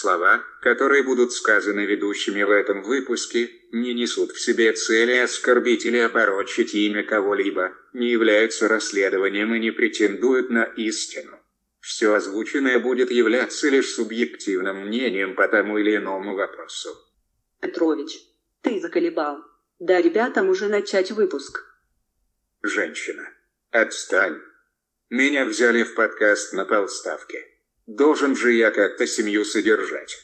Слова, которые будут сказаны ведущими в этом выпуске, не несут в себе цели оскорбить или опорочить имя кого-либо, не являются расследованием и не претендуют на истину. Все озвученное будет являться лишь субъективным мнением по тому или иному вопросу. Петрович, ты заколебал. Да ребятам уже начать выпуск. Женщина, отстань. Меня взяли в подкаст на полставки. Должен же я как-то семью содержать.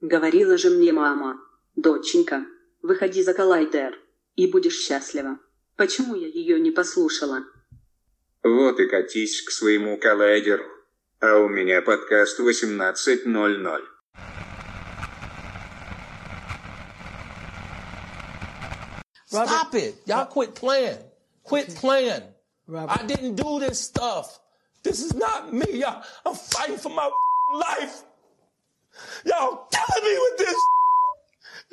Говорила же мне мама, доченька, выходи за коллайдер, и будешь счастлива. Почему я ее не послушала? Вот и катись к своему коллайдеру. А у меня подкаст 18.00. Stop it. Y'all quit playing. Quit playing. I didn't do this stuff. This is not me. Y'all, I'm fighting for my life. Y'all killing me with this.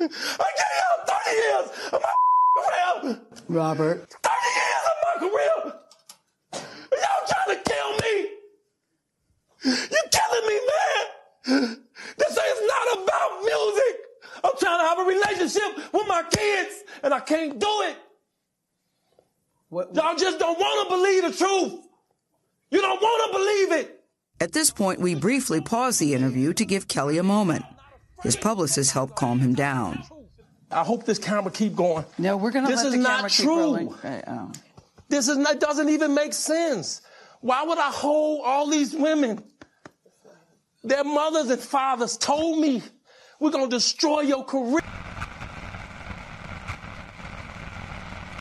I gave y'all 30 years of my career. Robert. 30 years of my career. Y'all trying to kill me. You killing me, man. This is not about music. I'm trying to have a relationship with my kids, and I can't do it. What, Y'all just don't want to believe the truth. You don't want to believe it. At this point, we briefly pause the interview to give Kelly a moment. His publicist helped calm him down. I hope this camera keep going. no, we're going to This let is the not camera keep true. rolling. Uh, oh. This is not, doesn't even make sense. Why would I hold all these women? Their mothers and fathers told me, we're going to destroy your career.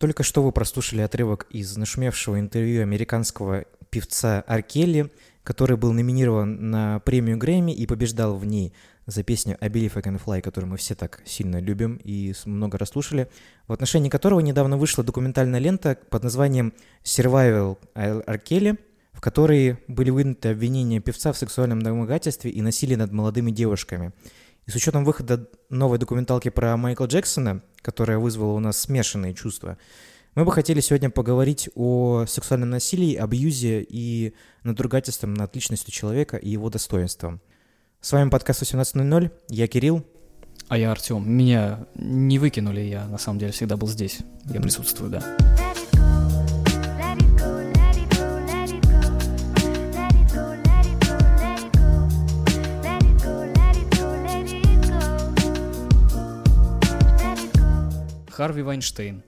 Только что вы прослушали отрывок из нашумевшего интервью американского певца Аркелли, который был номинирован на премию Грэмми и побеждал в ней за песню «I Believe I Can Fly», которую мы все так сильно любим и много расслушали, в отношении которого недавно вышла документальная лента под названием «Survival Аркелли», в которой были вынуты обвинения певца в сексуальном домогательстве и насилии над молодыми девушками. И с учетом выхода новой документалки про Майкла Джексона, которая вызвала у нас смешанные чувства, мы бы хотели сегодня поговорить о сексуальном насилии, абьюзе и надругательством над личностью человека и его достоинством. С вами подкаст 18.00, я Кирилл. А я Артем. Меня не выкинули, я на самом деле всегда был здесь. Я присутствую, да. Харви Вайнштейн,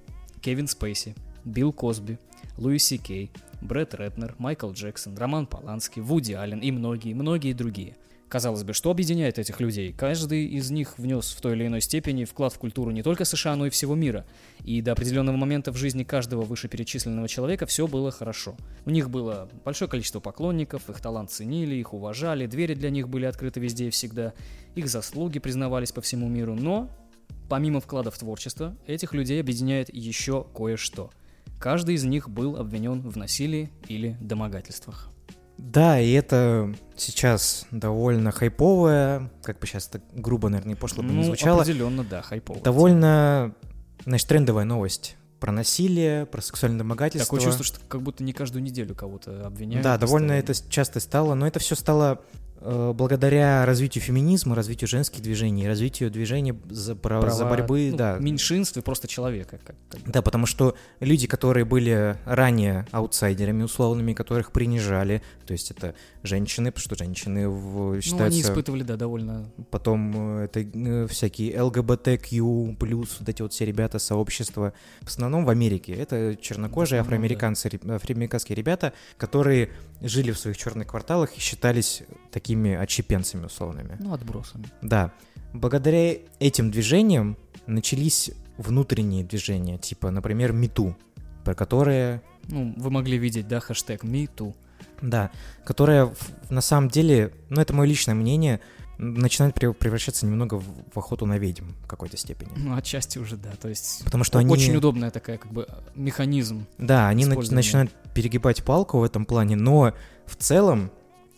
Кевин Спейси, Билл Косби, Луи Си Кей, Брэд Ретнер, Майкл Джексон, Роман Полански, Вуди Аллен и многие-многие другие. Казалось бы, что объединяет этих людей? Каждый из них внес в той или иной степени вклад в культуру не только США, но и всего мира. И до определенного момента в жизни каждого вышеперечисленного человека все было хорошо. У них было большое количество поклонников, их талант ценили, их уважали, двери для них были открыты везде и всегда, их заслуги признавались по всему миру, но Помимо вклада в творчество, этих людей объединяет еще кое-что. Каждый из них был обвинен в насилии или домогательствах. Да, и это сейчас довольно хайповая, как бы сейчас так грубо, наверное, и пошло бы не Ну, звучало, определенно, да, хайпово. довольно, значит, трендовая новость про насилие, про сексуальное домогательство. Такое чувство, что как будто не каждую неделю кого-то обвиняют. Да, довольно это часто стало, но это все стало благодаря развитию феминизма, развитию женских движений, развитию движений за, про- Права, за борьбы, ну, да. Меньшинств и просто человека. Как, как. Да, потому что люди, которые были ранее аутсайдерами условными, которых принижали, то есть это женщины, потому что женщины в- Ну, они считаются... испытывали, да, довольно... Потом э, это э, всякие ЛГБТQ+, вот эти вот все ребята, сообщества. В основном в Америке. Это чернокожие основном, афроамериканцы, ре- афроамериканские ребята, которые жили в своих черных кварталах и считались такими отщепенцами условными. Ну, отбросами. Да. Благодаря этим движениям начались внутренние движения, типа, например, МИТУ, про которые Ну, вы могли видеть, да, хэштег MeToo. да, которая на самом деле, ну это мое личное мнение, начинает прев- превращаться немного в, охоту на ведьм в какой-то степени. Ну, отчасти уже, да. То есть Потому что они... очень удобная такая, как бы, механизм. Да, они начинают перегибать палку в этом плане, но в целом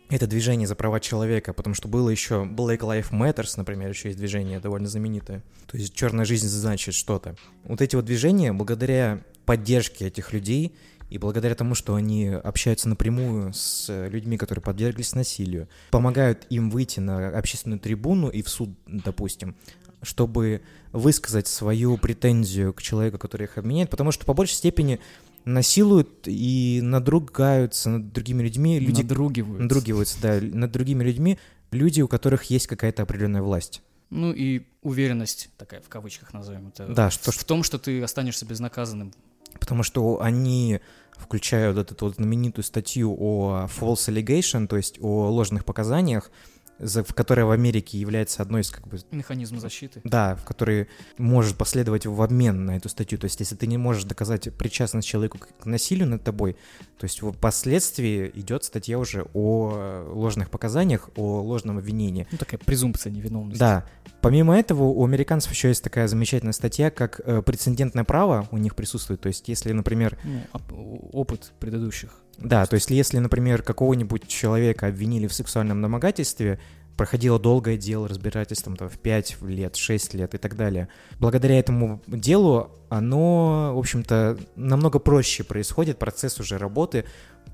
это движение за права человека, потому что было еще Black Lives Matters, например, еще есть движение довольно знаменитое. То есть черная жизнь значит что-то. Вот эти вот движения, благодаря поддержке этих людей и благодаря тому, что они общаются напрямую с людьми, которые подверглись насилию, помогают им выйти на общественную трибуну и в суд, допустим, чтобы высказать свою претензию к человеку, который их обменяет, потому что по большей степени насилуют и надругаются над другими людьми люди, Надругиваются. надругиваются, да, над другими людьми люди, у которых есть какая-то определенная власть. Ну и уверенность, такая в кавычках назовем это, Да, в, что- в том, что ты останешься безнаказанным. Потому что они включают вот эту вот знаменитую статью о false allegation, то есть о ложных показаниях, за- в которая в Америке является одной из как бы Механизм защиты. да, в который может последовать в обмен на эту статью. То есть, если ты не можешь доказать причастность человеку к насилию над тобой, то есть впоследствии идет статья уже о ложных показаниях, о ложном обвинении. Ну, такая презумпция невиновности. Да. Помимо этого, у американцев еще есть такая замечательная статья, как э, прецедентное право у них присутствует. То есть, если, например, Ну, оп- опыт предыдущих. Да, то есть если, например, какого-нибудь человека обвинили в сексуальном домогательстве, проходило долгое дело, разбирательством там, в 5 лет, 6 лет и так далее. Благодаря этому делу оно, в общем-то, намного проще происходит процесс уже работы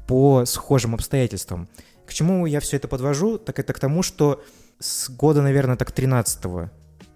по схожим обстоятельствам. К чему я все это подвожу? Так это к тому, что с года, наверное, так 13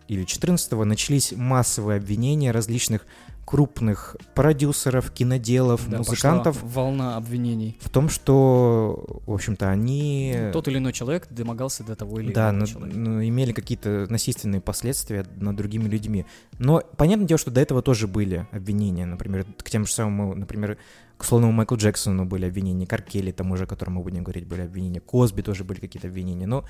или 14 начались массовые обвинения различных крупных продюсеров, киноделов, Да, музыкантов волна обвинений. в том, что, в общем-то, они Тот или иной человек домогался до того или да, иного на- человека. ну, имели какие-то насильственные последствия над другими людьми. Но понятное дело, что до этого тоже были обвинения. Например, к тем же самым, например, к условному Майклу Джексону были обвинения, к Аркели, тому же, о котором мы будем говорить, были обвинения, Косби тоже были какие-то обвинения. Но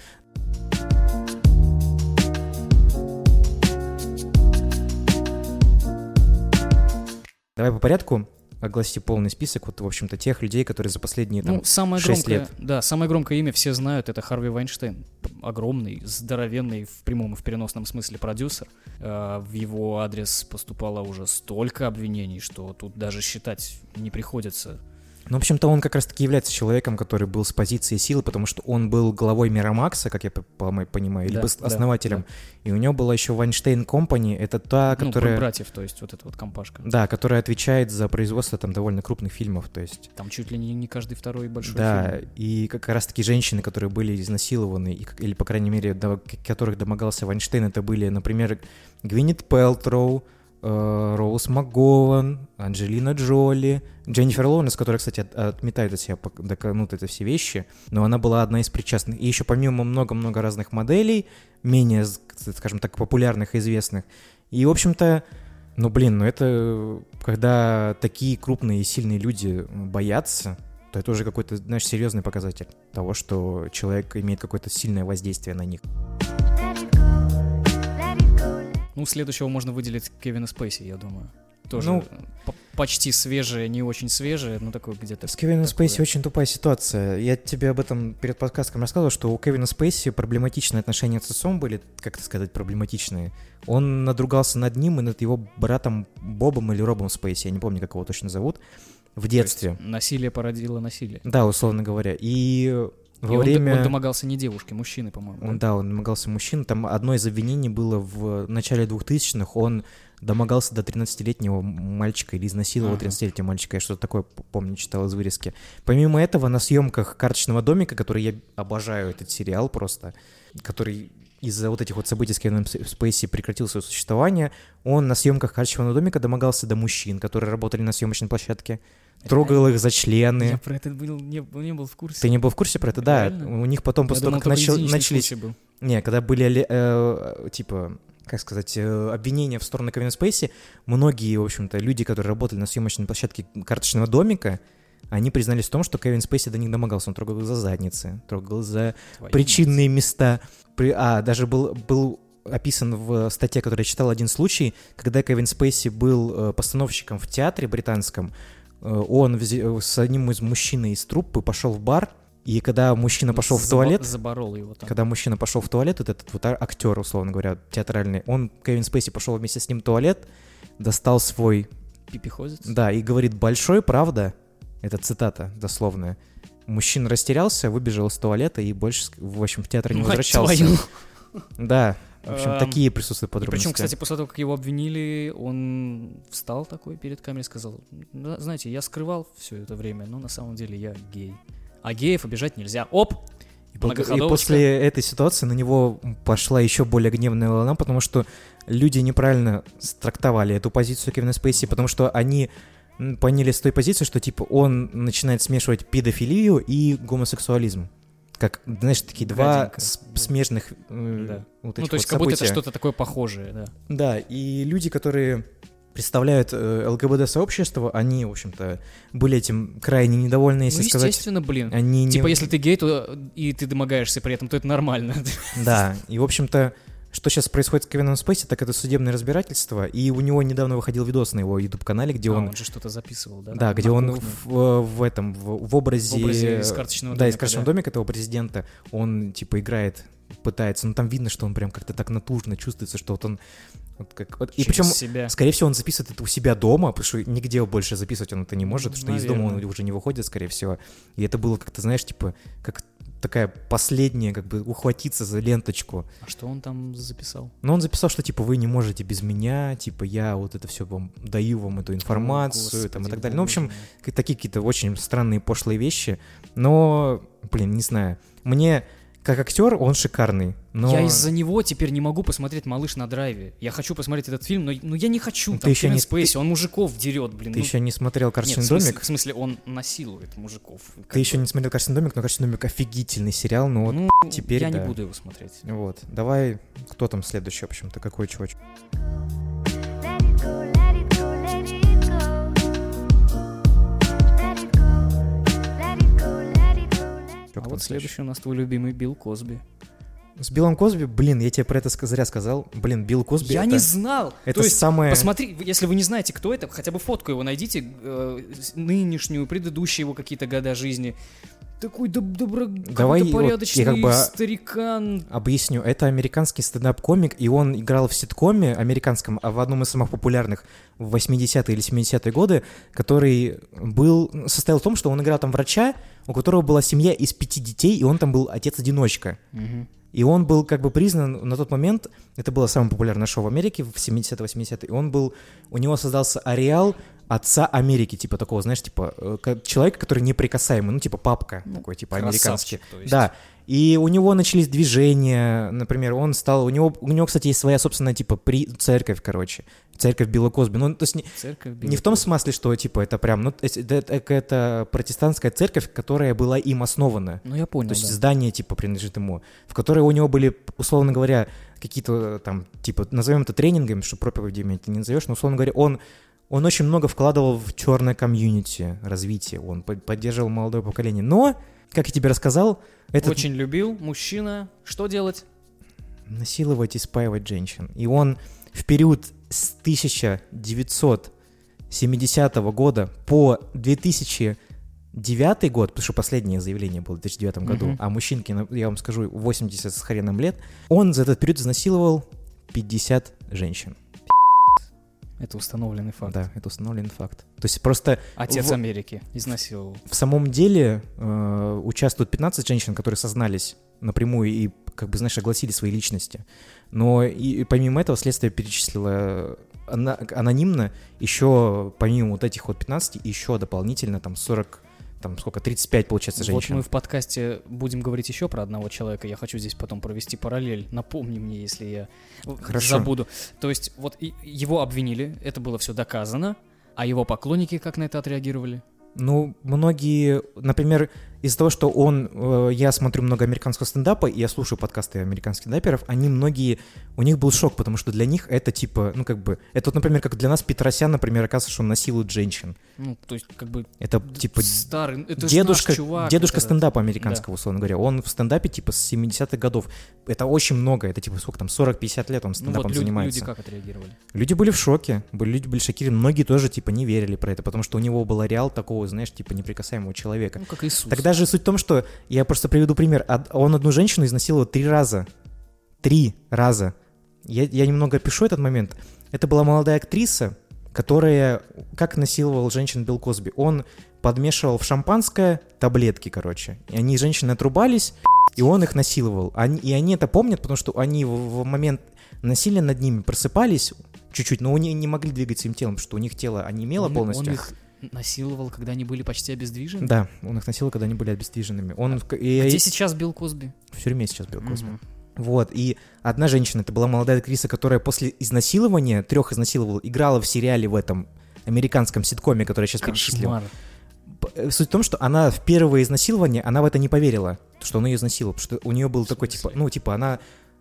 Давай по порядку огласите полный список вот, в общем-то, тех людей, которые за последние там, Ну, самое 6 громкое, лет. да, самое громкое имя все знают, это Харви Вайнштейн. Огромный, здоровенный в прямом и в переносном смысле продюсер. Э, В его адрес поступало уже столько обвинений, что тут даже считать не приходится. Ну, в общем-то, он как раз-таки является человеком, который был с позиции силы, потому что он был главой Мирамакса, как я понимаю, Да, либо да, основателем. И у него была еще Вайнштейн Компани, это та, Ну, которая... братьев, то есть вот эта вот компашка. Да, которая отвечает за производство там довольно крупных фильмов, то есть... Там чуть ли не, не каждый второй большой да, фильм. и как раз-таки женщины, которые были изнасилованы, и или, по крайней мере, до которых домогался Вайнштейн, это были, например, Гвинет Пелтроу, Роуз МакГоwan, Анджелина Джоли, Дженнифер Лоуренс, которая, кстати, от- отметает от себя ну, это все вещи, но она была одна из причастных. И еще помимо много-много разных моделей, менее, скажем так, популярных и известных. И, в общем-то, ну, блин, ну это когда такие крупные и сильные люди боятся, то это уже какой-то, знаешь, серьезный показатель того, что человек имеет какое-то сильное воздействие на них. Ну, следующего можно выделить Кевина Спейси, я думаю. Тоже Ну, почти свежее, не очень свежее, но такое где-то... С Кевином такое. Спейси очень тупая ситуация. Я тебе об этом перед подкастом рассказывал, что у Кевина Спейси проблематичные отношения с отцом были, как это сказать, проблематичные. Он надругался над ним и над его братом Бобом или Робом Спейси, я не помню, как его точно зовут, в детстве. насилие породило насилие. Да, условно говоря. И во И он время... он, домогался не девушки, мужчины, по-моему. Он, да? да, он домогался мужчин. Там одно из обвинений было в начале 2000-х. Он домогался до 13-летнего мальчика или изнасиловал Ага. 13-летнего мальчика. Я что-то такое, помню, читал из вырезки. Помимо этого, на съемках «Карточного домика», который я обожаю этот сериал просто, который из-за вот этих вот событий с Кевином Спейси прекратил свое существование, он на съемках «Карточного домика» домогался до мужчин, которые работали на съемочной площадке, трогал их за члены. Я про это был, не, не был в курсе. Ты не был в курсе про это? Да, Реально? у них потом, Я после того, как начал- начались был. не, когда были, э, типа, как сказать, э, обвинения в сторону Кевина Спейси, многие, в общем-то, люди, которые работали на съемочной площадке карточного домика, они признались в том, что Кевин Спейси до них домогался. Он трогал их за задницы, трогал за Твою причинные места. При, а, даже был, был описан в статье, которую я читал, один случай, когда Кевин Спейси был э, постановщиком в театре британском, он взе- с одним из мужчин из труппы пошел в бар, и когда мужчина пошел в Заба- туалет, Заборол его там. когда мужчина пошел в туалет, вот этот вот а- актер, условно говоря, театральный, он, Кевин Спейси, пошел вместе с ним в туалет, достал свой, Пипихозец? да, и говорит, большой, правда, это цитата дословная, мужчина растерялся, выбежал из туалета и больше, в общем, в театр не Мать возвращался. твою. Да, В общем, Эм, такие присутствуют подробности. причем, кстати, после того, как его обвинили, он встал такой перед камерой и сказал, «Да, знаете, я скрывал все это время, но на самом деле я гей. А геев обижать нельзя. Оп! И после этой ситуации на него пошла еще более гневная волна, потому что люди неправильно трактовали эту позицию Кевина Спейси, потому что они поняли с той позиции, что типа он начинает смешивать педофилию и гомосексуализм. Как, знаешь, такие два Гаденько. с- смежных э, Да. вот Ну, этих то есть, вот как будто это что-то такое похожее, да. Да, и люди, которые представляют э, ЛГБТ-сообщество, они, в общем-то, были этим крайне недовольны, если ну, сказать. естественно, блин. Они не- Типа, если ты гей, то э, и ты домогаешься при этом, то это нормально. Да, и, в общем-то, что сейчас происходит с Кевином Спейси, так это судебное разбирательство, и у него недавно выходил видос на его YouTube-канале, где А, он... он же что-то записывал, да? Да, где он в, в этом, в, в образе... В образе из карточного Да, из домика, карточного да. домика этого президента, он, типа, играет, пытается, ну, там видно, что он прям как-то так натужно чувствуется, что вот он... вот как, вот- и причем, себя. скорее всего, он записывает это у себя дома, потому что нигде больше записывать он это не может, что из дома он уже не выходит, скорее всего. И это было как-то, знаешь, типа, как такая последняя, как бы, ухватиться за ленточку. А что он там записал? Но он записал, что типа вы не можете без меня, типа я вот это все вам даю вам эту информацию там, и Господи так далее. Ну, в общем, такие какие-то очень странные пошлые вещи. Но, блин, не знаю. Мне как актер он шикарный, но Я из-за него теперь не могу посмотреть «Малыш на драйве». Я хочу посмотреть этот фильм, но, но я не хочу. Ну, Там ты еще Кевин не- Спейси, он мужиков дерет, блин. ты ну. еще не смотрел Нет, «Карточный в смысле, домик». в смысле, он насилует мужиков. Ты еще бы. не смотрел «Карточный домик», но «Карточный домик» офигительный сериал, ну вот Ну, теперь я да. не буду его смотреть. Вот, давай, кто там следующий, в общем-то, какой чувачок? Чё А вот следующий у нас твой любимый Билл Косби. С Биллом Косби, блин, я тебе про это зря сказал. Блин, Билл Косби Я это, не знал. это То есть, самое... посмотри, если вы не знаете, кто это, хотя бы фотку его найдите, э, нынешнюю, предыдущие его какие-то года жизни. Такой доб- добро... Давай какой-то вот я порядочный как бы- старикан. Объясню, это американский стендап-комик, и он играл в ситкоме американском, а в одном из самых популярных в 80-е или 70-е годы, который был, состоял в том, что он играл там врача, у которого была семья из пяти детей, и он там был отец-одиночка. И он был как бы признан на тот момент, это было самое популярное шоу в Америке в 70-80-е, и он был, у него создался ареал отца Америки, типа такого, знаешь, типа э, ка- человека, который неприкасаемый, ну типа папка такой, типа американский. Да, и у него начались движения, например, он стал, у него, у него, кстати, есть своя собственная, типа, при... церковь, короче, церковь Билла Косби, ну, то есть не, Церковь не в том смысле, что, типа, это прям, ну, это, это- это протестантская церковь, которая была им основана. Ну, я понял, То есть да. здание, типа, принадлежит ему, в которое у него были, условно говоря, какие-то там, типа, назовем это тренингами, что проповедями ты не назовешь, но, условно говоря, он, он очень много вкладывал в черное комьюнити развитие, он под- поддерживал молодое поколение. Но, как я тебе рассказал, это Очень любил мужчина. Что делать? насиловать и спаивать женщин. И он в период с 1970 года по 2009 год, потому что последнее заявление было в 2009 году, Мгм. а мужчинке, я вам скажу, 80 с хреном лет, он за этот период изнасиловал 50 женщин. Это установленный факт. Да, это установленный факт. То есть просто Отец в- Америки изнасиловал. в самом деле э, участвуют 15 женщин, которые сознались напрямую и, как бы, знаешь, огласили свои личности. Но и, и помимо этого следствие перечислило ана- анонимно еще, помимо вот этих вот 15, еще дополнительно там 40, там сколько, 35, получается, Вот женщин. мы в подкасте будем говорить еще про одного человека. Я хочу здесь потом провести параллель. Напомни мне, если я Хорошо. забуду. То есть вот его обвинили, это было все доказано, а его поклонники как на это отреагировали? Ну, многие, например, из-за того, что он, э, я смотрю много американского стендапа, и я слушаю подкасты американских стендаперов, они многие, у них был шок, потому что для них это типа, ну как бы, это вот, например, как для нас Петросян, например, оказывается, что он насилует женщин. Ну, то есть как бы Это типа старый, это дедушка, наш чувак. дедушка вот этот. стендапа американского, условно говоря. Он в стендапе типа с 70-х годов. Это очень много, это типа сколько там, 40-50 лет он Ну стендапом вот люди, занимается. люди как отреагировали? Люди были в шоке, были, люди были шокированы, многие тоже, типа, не верили про это, потому что у него был ареал такого, знаешь, типа, неприкасаемого человека. Ну, как Иисус. Тогда же суть в том, что, я просто приведу пример, он одну женщину изнасиловал три раза. Три раза. Я, я немного опишу этот момент. Это была молодая актриса, которая, как насиловал женщин Билл Косби, он подмешивал в шампанское таблетки, короче, и они, женщины, отрубались, И он их насиловал. Они, и они это помнят, потому что они в, в момент насилия над ними просыпались чуть-чуть, но они не могли двигать своим телом, потому что у них тело онемело он, полностью. Он их насиловал, когда они были почти обездвижены? Да, он их насиловал, когда они были обездвиженными. Он, в- и, А Где сейчас Билл Косби? В тюрьме сейчас Билл Косби. Мгм. Вот, и одна женщина, это была молодая актриса, которая после изнасилования, трех изнасиловал, играла в сериале в этом американском ситкоме, который я сейчас перечислил. Кошмар. П- э, Суть в том, что она в первое изнасилование, она в это не поверила, что он ее изнасиловал, потому что у нее был такой, типа, ну, типа, она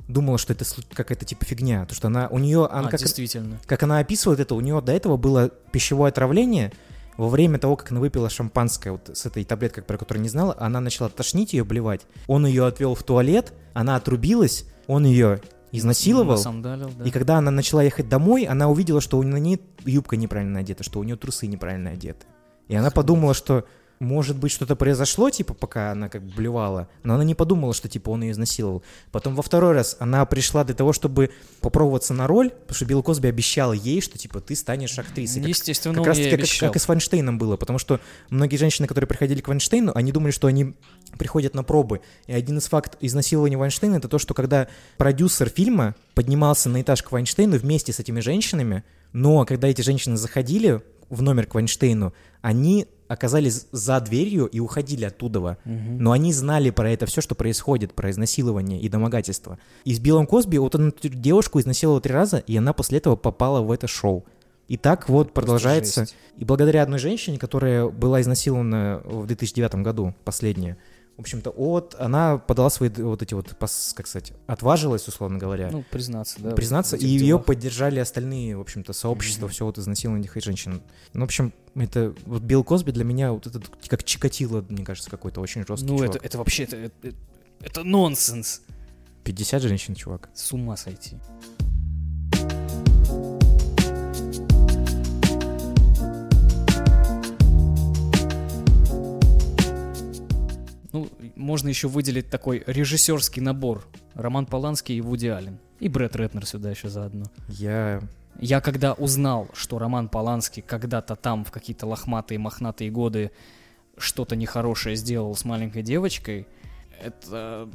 думала, что это какая-то, типа, фигня, то что она, у нее, она, А, как, действительно. как она описывает это, у нее до этого было пищевое отравление, во время того, как она выпила шампанское вот с этой таблеткой, про которую не знала, она начала тошнить ее, блевать. Он ее отвел в туалет, она отрубилась, он ее изнасиловал. Насандалил, да. И когда она начала ехать домой, она увидела, что у нее юбка неправильно одета, что у нее трусы неправильно одеты. И она подумала, что может быть что-то произошло, типа, пока она как бы блевала, но она не подумала, что типа он ее изнасиловал. Потом во второй раз она пришла для того, чтобы попробоваться на роль, потому что Билл Косби обещал ей, что типа ты станешь актрисой. Как- Естественно, как он раз ей как, обещал. как и с Вайнштейном было, потому что многие женщины, которые приходили к Вайнштейну, они думали, что они приходят на пробы. И один из фактов изнасилования Вайнштейна это то, что когда продюсер фильма поднимался на этаж к Вайнштейну вместе с этими женщинами, но когда эти женщины заходили в номер к Вайнштейну, они оказались за дверью и уходили оттуда. Но они знали про это все, что происходит, про изнасилование и домогательство. И с Биллом Косби вот он девушку изнасиловал три раза, и она после этого попала в это шоу. И так вот продолжается. жесть. И благодаря одной женщине, которая была изнасилована в 2009 году, последняя, в общем-то, от, она подала свои вот эти вот, как сказать, отважилась, условно говоря, Ну, признаться, да. признаться, и ее поддержали остальные, в общем-то, сообщества, все вот изнасилованных женщин. Ну, в общем, это вот Билл Косби для меня вот этот как Чикатило, мне кажется, какой-то очень жесткий Ну, чувак. это, это вообще, это, это, это нонсенс. 50 женщин, чувак. С ума сойти. Ну, можно еще выделить такой режиссерский набор. Роман Поланский и Вуди Аллен. И Брэд Ретнер сюда еще заодно. Я... Я когда узнал, что Роман Поланский когда-то там, в какие-то лохматые, мохнатые годы, что-то нехорошее сделал с маленькой девочкой, это...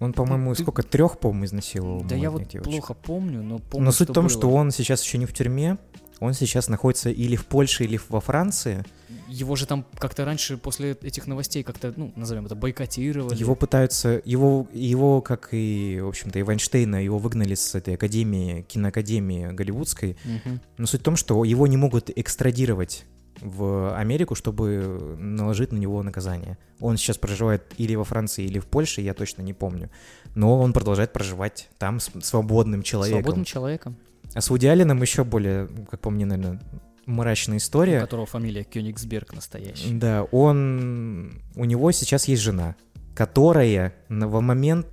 Он, по-моему, ты- сколько, трех, по-моему, изнасиловал Да я вот девочек. плохо помню, но помню, Но суть в том, было. что он сейчас еще не в тюрьме, он сейчас находится или в Польше, или во Франции. Его же там как-то раньше, после этих новостей, как-то, ну, назовем это, бойкотировали. Его пытаются, его, его, как и, в общем-то, и Вайнштейна, его выгнали с этой академии, киноакадемии голливудской. Мгм. Но суть в том, что его не могут экстрадировать в Америку, чтобы наложить на него наказание. Он сейчас проживает или во Франции, или в Польше, я точно не помню. Но он продолжает проживать там свободным человеком. Свободным человеком, А с Вуди Алленом еще более, как по мне, наверное, мрачная у история. которого фамилия Кёнигсберг настоящий. Да, он... У него сейчас есть жена, которая в момент,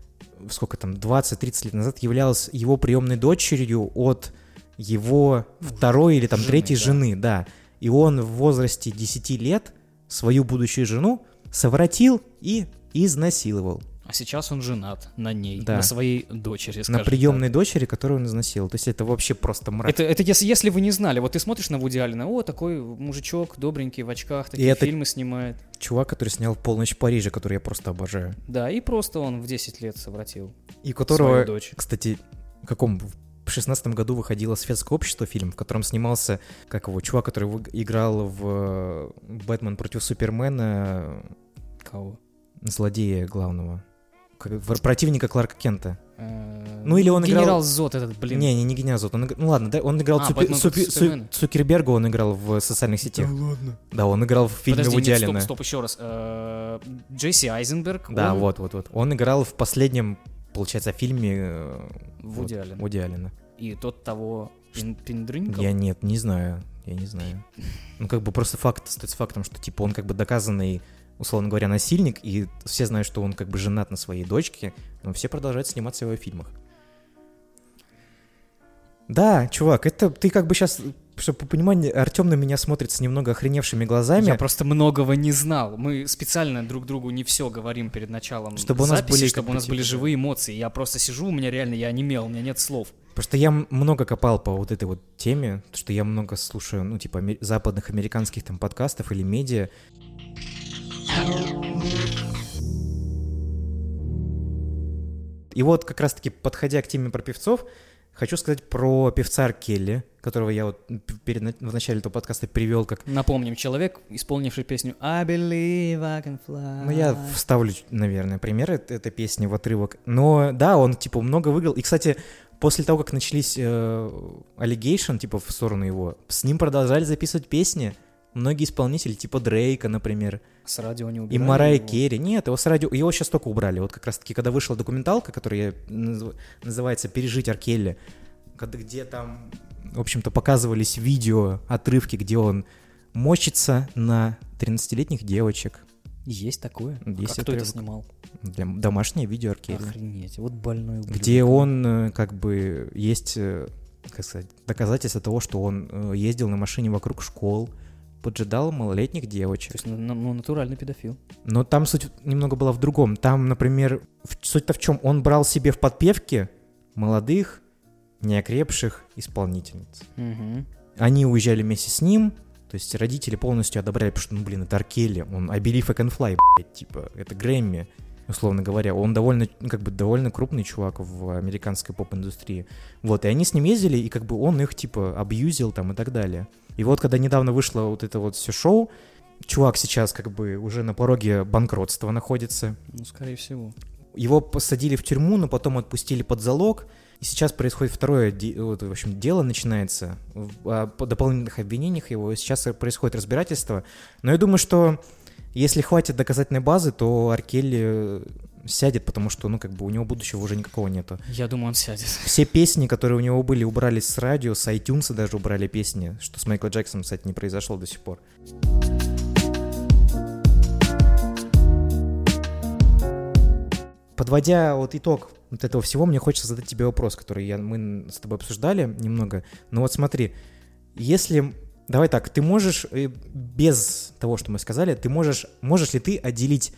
сколько там, 20-30 лет назад являлась его приемной дочерью от его второй или там жены, третьей да. жены, да. И он в возрасте 10 лет свою будущую жену совратил и изнасиловал. А сейчас он женат на ней, Да. на своей дочери, на скажем приемной так. дочери, которую он изнасиловал. То есть это вообще просто мрак. Это, это если, если вы не знали, вот ты смотришь на Вуди Аллена, о, такой мужичок, добренький, в очках, такие это- фильмы снимает. Чувак, который снял «Полночь в Париже», который я просто обожаю. Да, и просто он в 10 лет совратил И которого, дочь. кстати, в каком в шестнадцатом году выходило «Светское общество» фильм, в котором снимался, как его, чувак, который играл в э, «Бэтмен против Супермена», Кого? злодея главного, противника Кларка Кента. Э, Ну, или он играл- Генерал Зод этот, блин. Не, не, не Геня Зод, он ну ладно, да, он играл А, Цупе- «Бэтмен против Супе- Су- Супермена». Цукерберга, он играл в социальных сетях. ладно. Да, он играл в фильме Подожди, Вуди нет, Аллена. стоп, стоп, еще раз. Э, Джесси Айзенберг. Да, он- вот, вот, вот. Он играл в последнем, получается, фильме э, Вуди вот, Аллена. Вуди Аллена. И тот того пин. Я нет, не знаю. Я не знаю. Ну, как бы просто факт остается фактом, что, типа, он как бы доказанный, условно говоря, насильник, и все знают, что он как бы женат на своей дочке, но все продолжают сниматься в его фильмах. Да, чувак, это ты как бы сейчас, чтобы по пониманию, Артем на меня смотрит с немного охреневшими глазами. Я просто многого не знал. Мы специально друг другу не все говорим перед началом Чтобы у нас записи, были чтобы у нас были живые эмоции. Я просто сижу, у меня реально, я онемел, у меня нет слов. Просто я много копал по вот этой вот теме, что я много слушаю, ну, типа, западных американских там подкастов или медиа. И вот как раз-таки, подходя к теме про певцов, хочу сказать про певца. Келли, которого я вот перед, в начале этого подкаста привел как... Напомним, человек, исполнивший песню I believe I can fly. Ну, я вставлю, наверное, пример эт- этой песни в отрывок. Но да, он, типа, много выиграл. И, кстати, после того, как начались э, allegation, типа, в сторону его, с ним продолжали записывать песни. Многие исполнители, типа Дрейка, например, С радио не и убирали Марая его? Керри. Нет, его с радио... Его сейчас только убрали. Вот как раз-таки, когда вышла документалка, которая называется «Пережить Аркелли», когда- где там, в общем-то, показывались видео, отрывки, где он мочится на 13-летних девочек. Есть такое? Есть а кто это снимал? Для домашнее видео Аркелли. Охренеть, вот больной ублюдок. Где он, э, как бы, есть, э, как сказать, доказательства того, что он э, ездил на машине вокруг школ, поджидал малолетних девочек. То есть, ну, ну, натуральный педофил. Но там суть немного была в другом. Там, например, суть-то в чем? Он брал себе в подпевки молодых, неокрепших исполнительниц. Мгм. Они уезжали вместе с ним, то есть родители полностью одобряли, потому что, ну, блин, это Аркели, он I believe I can fly, блядь, типа, это Грэмми, условно говоря. Он довольно, ну, как бы, довольно крупный чувак в американской поп-индустрии. Вот, и они с ним ездили, и как бы он их, типа, абьюзил там и так далее. И вот, когда недавно вышло вот это вот все шоу, чувак сейчас, как бы, уже на пороге банкротства находится. Ну, скорее всего. Его посадили в тюрьму, но потом отпустили под залог. И сейчас происходит второе, вот, в общем, дело начинается. В- а по дополнительных обвинениях его сейчас происходит разбирательство. Но я думаю, что если хватит доказательной базы, то Аркелли э, сядет, потому что, ну, как бы у него будущего уже никакого нету. Я думаю, он сядет. Все песни, которые у него были, убрались с радио, с iTunes даже убрали песни, что с Майкла Джексоном, кстати, не произошло до сих пор. Подводя вот итог вот этого всего, мне хочется задать тебе вопрос, который я, мы с тобой обсуждали немного. Но вот смотри, если... Давай так, ты можешь, э, без того, что мы сказали, ты можешь, можешь ли ты отделить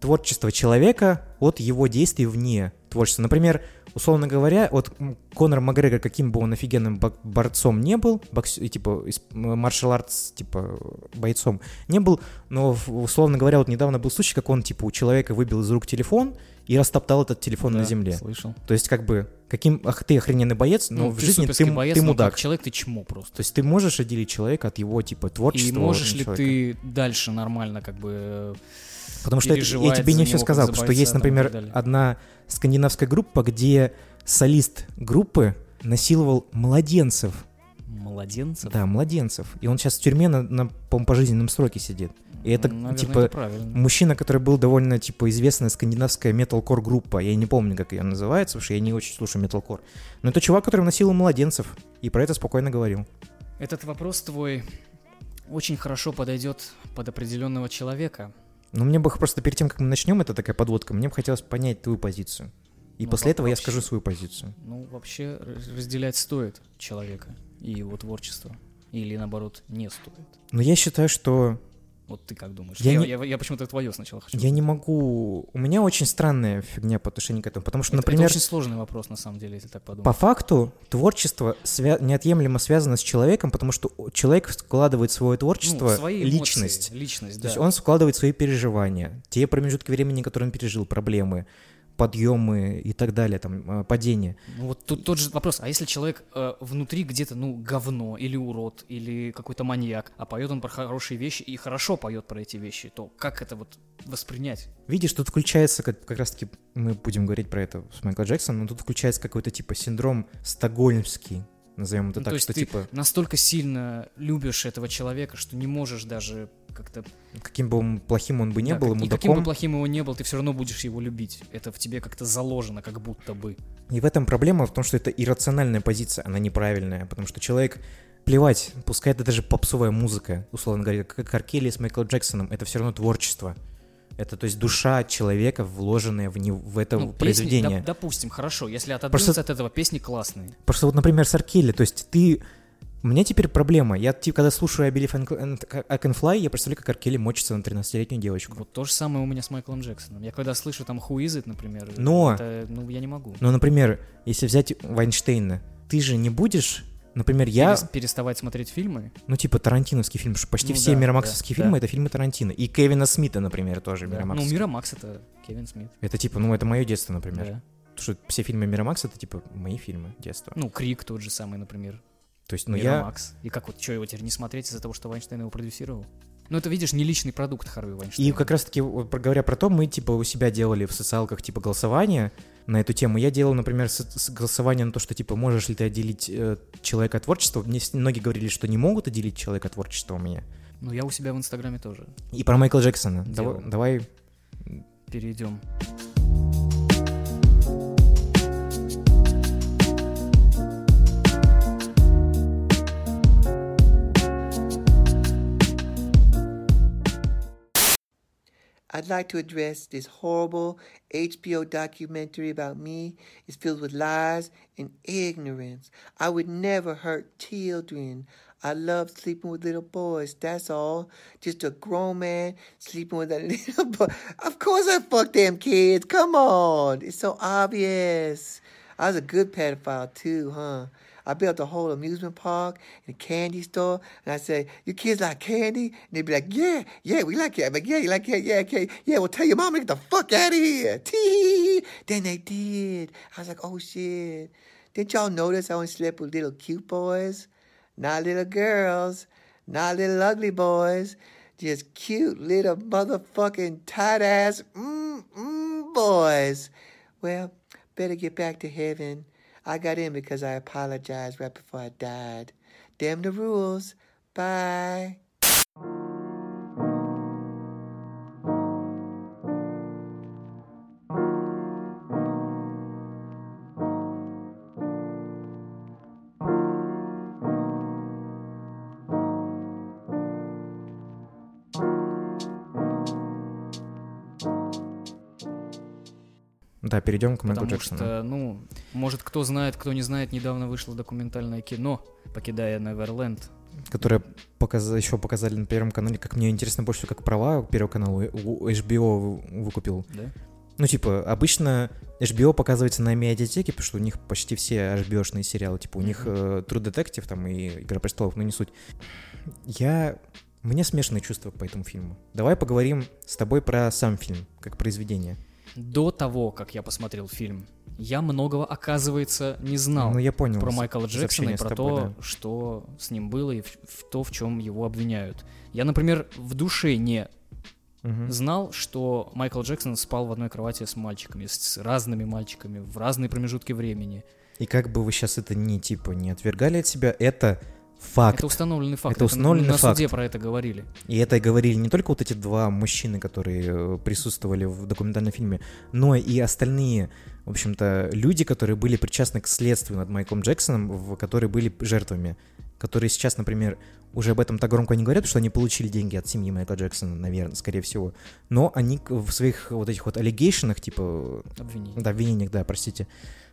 творчество человека от его действий вне творчества? Например, условно говоря, вот Конор Макгрегор, каким бы он офигенным борцом не был, бокс, типа, маршал артс, типа, бойцом не был, но, условно говоря, вот недавно был случай, как он, типа, у человека выбил из рук телефон и растоптал этот телефон на Да, земле. Слышал. То есть, как бы, каким, ах, ты охрененный боец, но Ну, в ты жизни ты, боец, ты мудак. как человек ты чмо просто. То есть ты можешь отделить человека от его, типа, творчества? И можешь ли человека? ты дальше нормально как бы... Потому что это- я тебе не все сказал, за потому что есть, например, одна скандинавская группа, где солист группы насиловал младенцев. Младенцев? Да, младенцев. И он сейчас в тюрьме на, на по-моему, пожизненном сроке сидит. И это, Наверное, типа, мужчина, который был довольно, типа, известная скандинавская металкор группа. Я не помню, как ее называется, потому что я не очень слушаю металкор. Но это чувак, который насиловал младенцев. И про это спокойно говорил. Этот вопрос твой очень хорошо подойдет под определенного человека. Но мне бы просто перед тем, как мы начнем, это такая подводка, мне бы хотелось понять твою позицию. И Ну, после этого я вообще. скажу свою позицию. Ну, вообще, раз- разделять стоит человека и его творчество. Или, наоборот, не стоит. Но я считаю, что Вот ты как думаешь? Я Я, не- я- я почему-то твое сначала хочу. я не могу... У меня очень странная фигня по отношению к этому, потому что, Это- это, например, очень сложный вопрос, на самом деле, если так подумать. по факту творчество свя- неотъемлемо связано с человеком, потому что человек вкладывает в свое Ну, творчество свои эмоции, личность. Личность, То да. есть он вкладывает свои переживания, те промежутки времени, которые он пережил, проблемы, подъемы и так далее, там, э, падения. Ну вот тут тот же вопрос, а если человек э, внутри где-то, ну, говно, или урод, или какой-то маньяк, а поет он про хорошие вещи и хорошо поет про эти вещи, то как это вот воспринять? Видишь, тут включается, как, как раз-таки мы будем говорить про это с Майклом Джексоном, но тут включается какой-то типа синдром стокгольмский, назовем это Ну, так, то есть что ты типа настолько сильно любишь этого человека, что не можешь даже как-то... каким бы он плохим он бы не Да, был, как- ему и каким бы плохим его не был, ты все равно будешь его любить. Это в тебе как-то заложено, как будто бы. И в этом проблема в том, что это иррациональная позиция, она неправильная, потому что человек плевать, пускай это даже попсовая музыка, условно говоря, как Аркели с Майклом Джексоном, это все равно творчество. Это, то есть, душа человека, вложенная в, не, в это Ну, песни, произведение. доп- допустим, хорошо, если отодвинуться Просто- от этого, песни классные. Просто вот, например, с Аркели, то есть ты... У меня теперь проблема. Я, типа, когда слушаю I Believe and- I Can Fly, я представляю, как Аркели мочится на 13-летнюю девочку. Вот то же самое у меня с Майклом Джексоном. Я когда слышу там Who Is It, например, Но- это, ну, я не могу. Но, например, если взять Вайнштейна, ты же не будешь... Например, я... Перес- переставать смотреть фильмы. Ну, типа Тарантиновский фильм, потому что почти Ну все да, миромаксовские да, фильмы да. это фильмы Тарантино. И Кевина Смита, например, тоже Да. Ну, миромаксовский. Мира Макс это Кевин Смит. Это типа, ну, это мое детство, например. Да. что все фильмы Мирамакс это типа мои фильмы детства. Ну, Крик тот же самый, например. То есть, ну я... Мирамакс. И как вот, что его теперь не смотреть из-за того, что Вайнштейн его продюсировал? Ну, это, видишь, не личный продукт Харви Вайнштейна. И как раз-таки, говоря про то, мы типа у себя делали в социалках типа голосование на эту тему. Я делал, например, голосование на то, что типа можешь ли ты отделить э, человека от творчества. Мне многие говорили, что не могут отделить человека от творчества у меня. Ну, я у себя в Инстаграме тоже. И про Майкла Джексона. Делал. Давай, давай Перейдем. I'd like to address this horrible HBO documentary about me. It's filled with lies and ignorance. I would never hurt children. I love sleeping with little boys. That's all. Just a grown man sleeping with a little boy. Of course I fuck them kids. Come on. It's so obvious. I was a good pedophile too, huh? I built a whole amusement park and a candy store, and I said, "You kids like candy?" And they'd be like, "Yeah, yeah, we like it." I'm like, "Yeah, you like it? Yeah, okay, yeah." Well, tell your mom to get the fuck out of here. Tee. Then they did. I was like, "Oh shit!" Did y'all notice I only slept with little cute boys, not little girls, not little ugly boys, just cute little motherfucking tight ass mm mm boys. Well, better get back to heaven. I got in because I apologized right before I died. Damn the rules. Bye. Да, перейдем к Майклу Потому Джексону. что, ну, может, кто знает, кто не знает, недавно вышло документальное кино «Покидая Неверленд». Которое показ... еще показали на Первом канале. Как мне интересно больше, как права Первого канала у HBO вы- выкупил. Да? Ну, типа, обычно HBO показывается на медиатеке, потому что у них почти все HBO-шные сериалы. Типа, у них э, True Detective там и Игра престолов, но не суть. Я... У меня смешанные чувства по этому фильму. Давай поговорим с тобой про сам фильм, как произведение. До того, как я посмотрел фильм, я многого, оказывается, не знал Ну, я понял. про Майкла Джексона и про тобой, то, да. что с ним было и в, в то, в чем его обвиняют. Я, например, в душе не Мгм. знал, что Майкл Джексон спал в одной кровати с мальчиками, с разными мальчиками в разные промежутки времени. И как бы вы сейчас это не, типа, не отвергали от себя, это факт. Это установленный факт. Это установленный на факт. суде про это говорили. И это говорили не только вот эти два мужчины, которые э, присутствовали в документальном фильме, но и остальные, в общем-то, люди, которые были причастны к следствию над Майклом Джексоном, в которые были жертвами, которые сейчас, например, уже об этом так громко не говорят, что они получили деньги от семьи Майкла Джексона, наверное, скорее всего. Но они в своих вот этих вот аллегейшенах, типа, Обвинение. да, обвинениях, да, простите,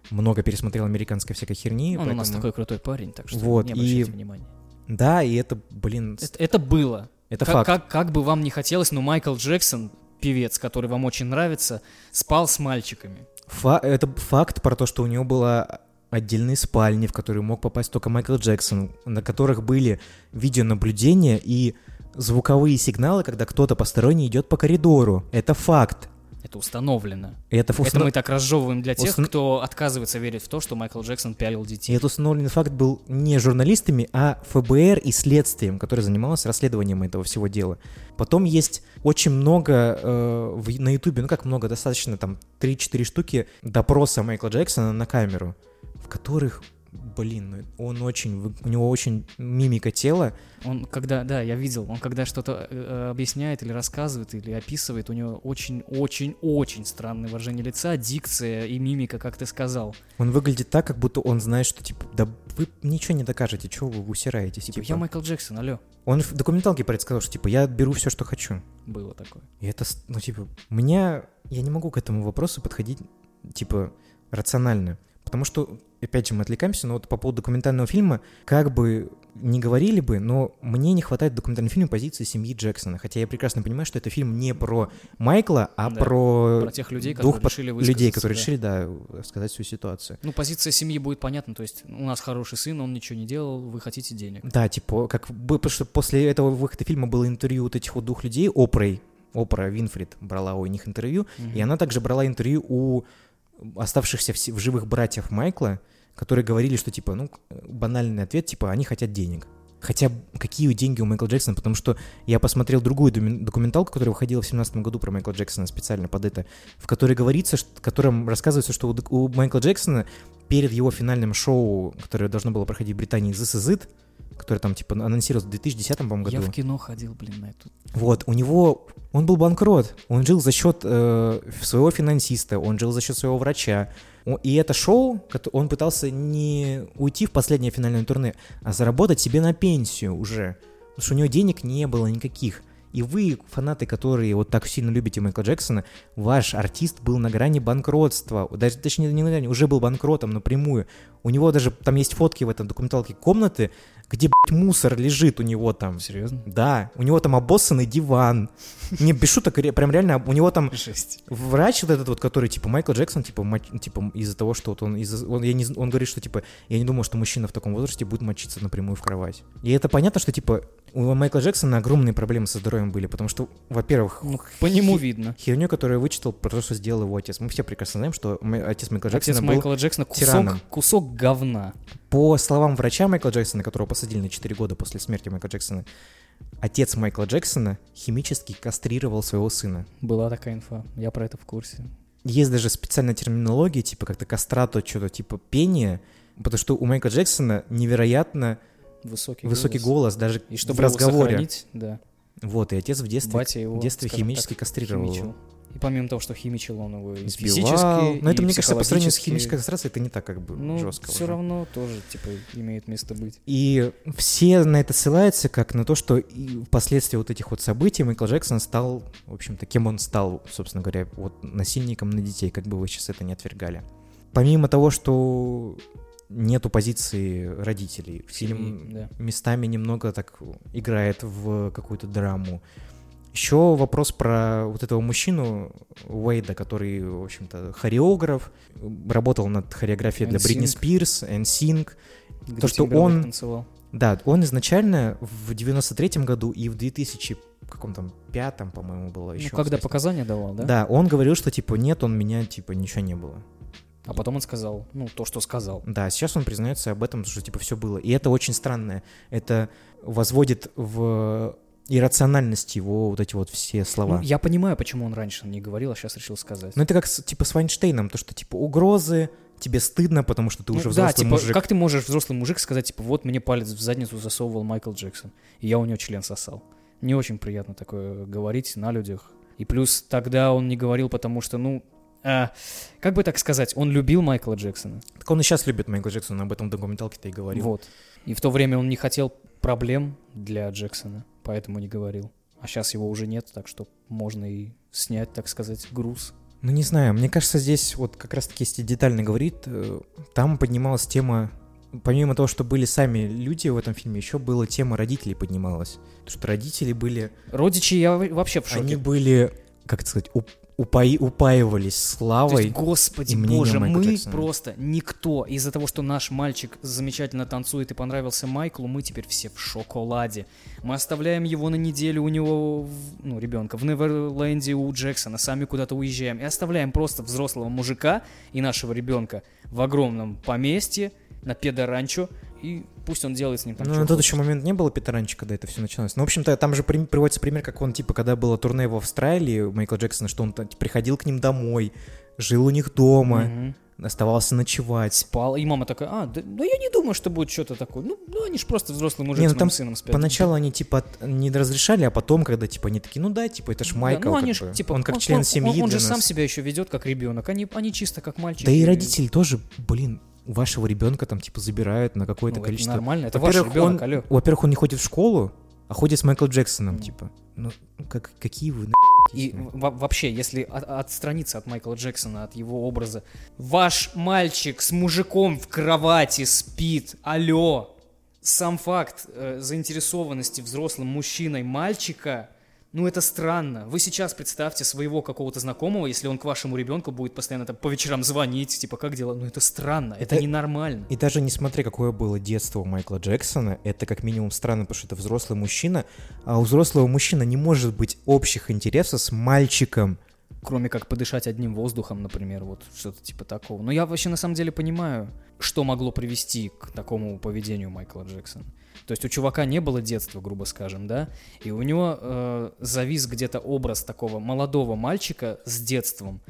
много пересмотрел американской всякой херни. Он у нас поэтому- такой крутой парень, так что Вот, не и- обращайте внимания. Да, и это, блин, Это, это было. это как, факт. Как, как бы вам не хотелось, но Майкл Джексон, певец, который вам очень нравится, спал с мальчиками. Фа- это факт про то, что у него была отдельные спальни, в которые мог попасть только Майкл Джексон, на которых были видеонаблюдения и звуковые сигналы, когда кто-то посторонний идет по коридору. Это факт. Это установлено. И это, Это установ- мы так разжевываем для тех, Установ- кто отказывается верить в то, что Майкл Джексон пялил И детей. этот установленный факт был не журналистами, а ФБР и следствием, которое занималось расследованием этого всего дела. Потом есть очень много э, в- на Ютубе, ну как много, достаточно там 3-4 штуки допроса Майкла Джексона на камеру, в которых, блин, ну, он очень, у него очень мимика тела, Он когда, да, я видел, он когда что-то э, э, объясняет или рассказывает, или описывает, у него очень-очень-очень странное выражение лица, дикция и мимика, как ты сказал. он выглядит так, как будто он знает, что типа, да вы ничего не докажете, чего вы усираетесь, Типа, типа. я Майкл Джексон, алло. Он в документалке предсказал, что типа я беру все, что хочу. Было такое. И это, ну, типа, меня... Я не могу к этому вопросу подходить, типа, рационально. Потому что, опять же, мы отвлекаемся, но вот по поводу документального фильма, как бы не говорили бы, но мне не хватает в документальном фильме позиции семьи Джексона. Хотя я прекрасно понимаю, что это фильм не про Майкла, а Да, про, Про тех людей, двух которые решили людей, которые да. решили, да, сказать свою ситуацию. Ну, позиция семьи будет понятна, то есть у нас хороший сын, он ничего не делал, вы хотите денег. Да, типа, как бы, потому что после этого выхода фильма было интервью вот этих вот двух людей, Опрой, Опра Винфрид брала у них интервью, Мгм. и она также брала интервью у оставшихся в живых братьев Майкла, которые говорили, что, типа, ну, банальный ответ, типа, они хотят денег. Хотя какие деньги у Майкла Джексона, потому что я посмотрел другую документалку, которая выходила в 17 году про Майкла Джексона специально под это, в которой говорится, что, в котором рассказывается, что у, у Майкла Джексона перед его финальным шоу, которое должно было проходить в Британии, This Is It, которое там, типа, анонсировалось в 2010, по-моему, году. Я в кино ходил, блин, на эту. Вот, у него, он был банкрот, он жил за счет э, своего финансиста, он жил за счет своего врача. И это шоу, он пытался не уйти в последнее финальное турне, а заработать себе на пенсию уже. Потому что у него денег не было никаких. И вы, фанаты, которые вот так сильно любите Майкла Джексона, ваш артист был на грани банкротства. Даже, точнее, не на грани, уже был банкротом напрямую. У него даже, там есть фотки в этом документалке комнаты, где, блядь, мусор лежит у него там. Серьезно? Да, у него там обоссанный диван. Не, без шуток, прям реально, у него там Жесть. врач вот этот вот, который, типа, Майкл Джексон, типа, моч- типа из-за того, что вот он, из он, я не, он говорит, что, типа, я не думал, что мужчина в таком возрасте будет мочиться напрямую в кровать. И это понятно, что, типа, у Майкла Джексона огромные проблемы со здоровьем были, потому что, во-первых, Ну, по нему видно. херню, которую вычитал про то, что сделал его отец. Мы все прекрасно знаем, что отец Майкла Джексона Отец был Майкла Джексона кусок, тираном. кусок говна. По словам врача Майкла Джексона, которого посадили на 4 года после смерти Майкла Джексона, отец Майкла Джексона химически кастрировал своего сына. Была такая инфа. Я про это в курсе. Есть даже специальная терминология, типа как-то кастрато, что-то типа пение, потому что у Майкла Джексона невероятно Высокий, высокий голос, даже И чтобы в разговоре. да. Вот, и отец в детстве, Батя его, в детстве химически так, кастрировал его. химичил. И помимо того, что химичил, он его и Избивал. физически, Но это, и мне кажется, по сравнению с химической кастрацией, это не так как бы Ну, жестко. все уже. равно тоже, типа, имеет место быть. И все на это ссылаются, как на то, что и впоследствии вот этих вот событий Майкл Джексон стал, в общем-то, кем он стал, собственно говоря, вот насильником на детей, как бы вы сейчас это не отвергали. Помимо того, что нету позиции родителей, фильм да. местами немного так играет в какую-то драму. Еще вопрос про вот этого мужчину Уэйда, который, в общем-то, хореограф, работал над хореографией для Бритни. Спирс, NSYNC, Где то, что он- танцевал. да, он изначально в 93-м году и в 2000 каком там пятом, по-моему, было еще. Ну, когда сказано. показания давал, да? Да, он говорил, что типа нет, он меня типа ничего не было. А потом он сказал, ну, то, что сказал. Да, сейчас он признается об этом, что типа все было. И это очень странное. Это возводит в иррациональность его вот эти вот все слова. Ну, я понимаю, почему он раньше не говорил, а сейчас решил сказать. Ну это как с, типа с Вайнштейном, то что типа угрозы, тебе стыдно, потому что ты Ну, уже да, взрослый типа, мужик. как ты можешь, взрослый мужик, сказать, типа, вот мне палец в задницу засовывал Майкл Джексон, и я у него член сосал. Не очень приятно такое говорить на людях. И плюс тогда он не говорил, потому что, ну, а, как бы так сказать, он любил Майкла Джексона. Так он и сейчас любит Майкла Джексона, об этом в документалке-то и говорил. Вот. И в то время он не хотел проблем для Джексона, поэтому не говорил. А сейчас его уже нет, так что можно и снять, так сказать, груз. Ну, не знаю, мне кажется, здесь вот как раз-таки, если детально говорит, э, там поднималась тема, помимо того, что были сами люди в этом фильме, еще была тема родителей поднималась. Потому что родители были, Родичи, я вообще в шоке. они были, как это сказать, уп- упаи- упаивались То славой. есть, господи и боже, Майкла мы Джексона. просто никто. Из-за того, что наш мальчик замечательно танцует и понравился Майклу, мы теперь все в шоколаде. Мы оставляем его на неделю у него, в- ну, ребенка, в Неверленде у Джексона, сами куда-то уезжаем. И оставляем просто взрослого мужика и нашего ребенка в огромном поместье на педоранчо, и пусть он делает с ним там Ну, на тот еще момент не было Питеранча, когда это все началось. Ну, в общем-то, там же при- приводится пример, как он, типа, когда было турне в Австралии у Майкла Джексона, что он там приходил к ним домой, жил у них дома, Мгм. Оставался ночевать. Спал, и мама такая, а, да, да я не думаю, что будет что-то такое. Ну, ну, они же просто взрослый мужик Не, с ну там сыном спят. Поначалу они, типа, от- не разрешали, а потом, когда, типа, они такие, ну да, типа, это ж Да, Майкл, ну, как они ж, бы. типа, он как член он, семьи Он, для же нас. сам себя еще ведет как ребенок. Они, они чисто как мальчики. Да и родители тоже, блин, вашего ребенка там, типа, забирают на какое-то Ну, это количество... нормально, это ваш ребенок, он, алло. во-первых, он не ходит в школу, а ходит с Майклом Джексоном, Ну. типа. Ну, как, какие вы И во- вообще, если от- отстраниться от Майкла Джексона, от его образа, ваш мальчик с мужиком в кровати спит, алло. Сам факт э, заинтересованности взрослым мужчиной мальчика, ну это странно. Вы сейчас представьте своего какого-то знакомого, если он к вашему ребенку будет постоянно там по вечерам звонить, типа как дела, ну это странно, это, Это- ненормально. И даже несмотря какое было детство у Майкла Джексона, это как минимум странно, потому что это взрослый мужчина, а у взрослого мужчины не может быть общих интересов с мальчиком. кроме как подышать одним воздухом, например, вот что-то типа такого. Но я вообще на самом деле понимаю, что могло привести к такому поведению Майкла Джексона. То есть у чувака не было детства, грубо скажем, да, и у него э, завис где-то образ такого молодого мальчика с детством,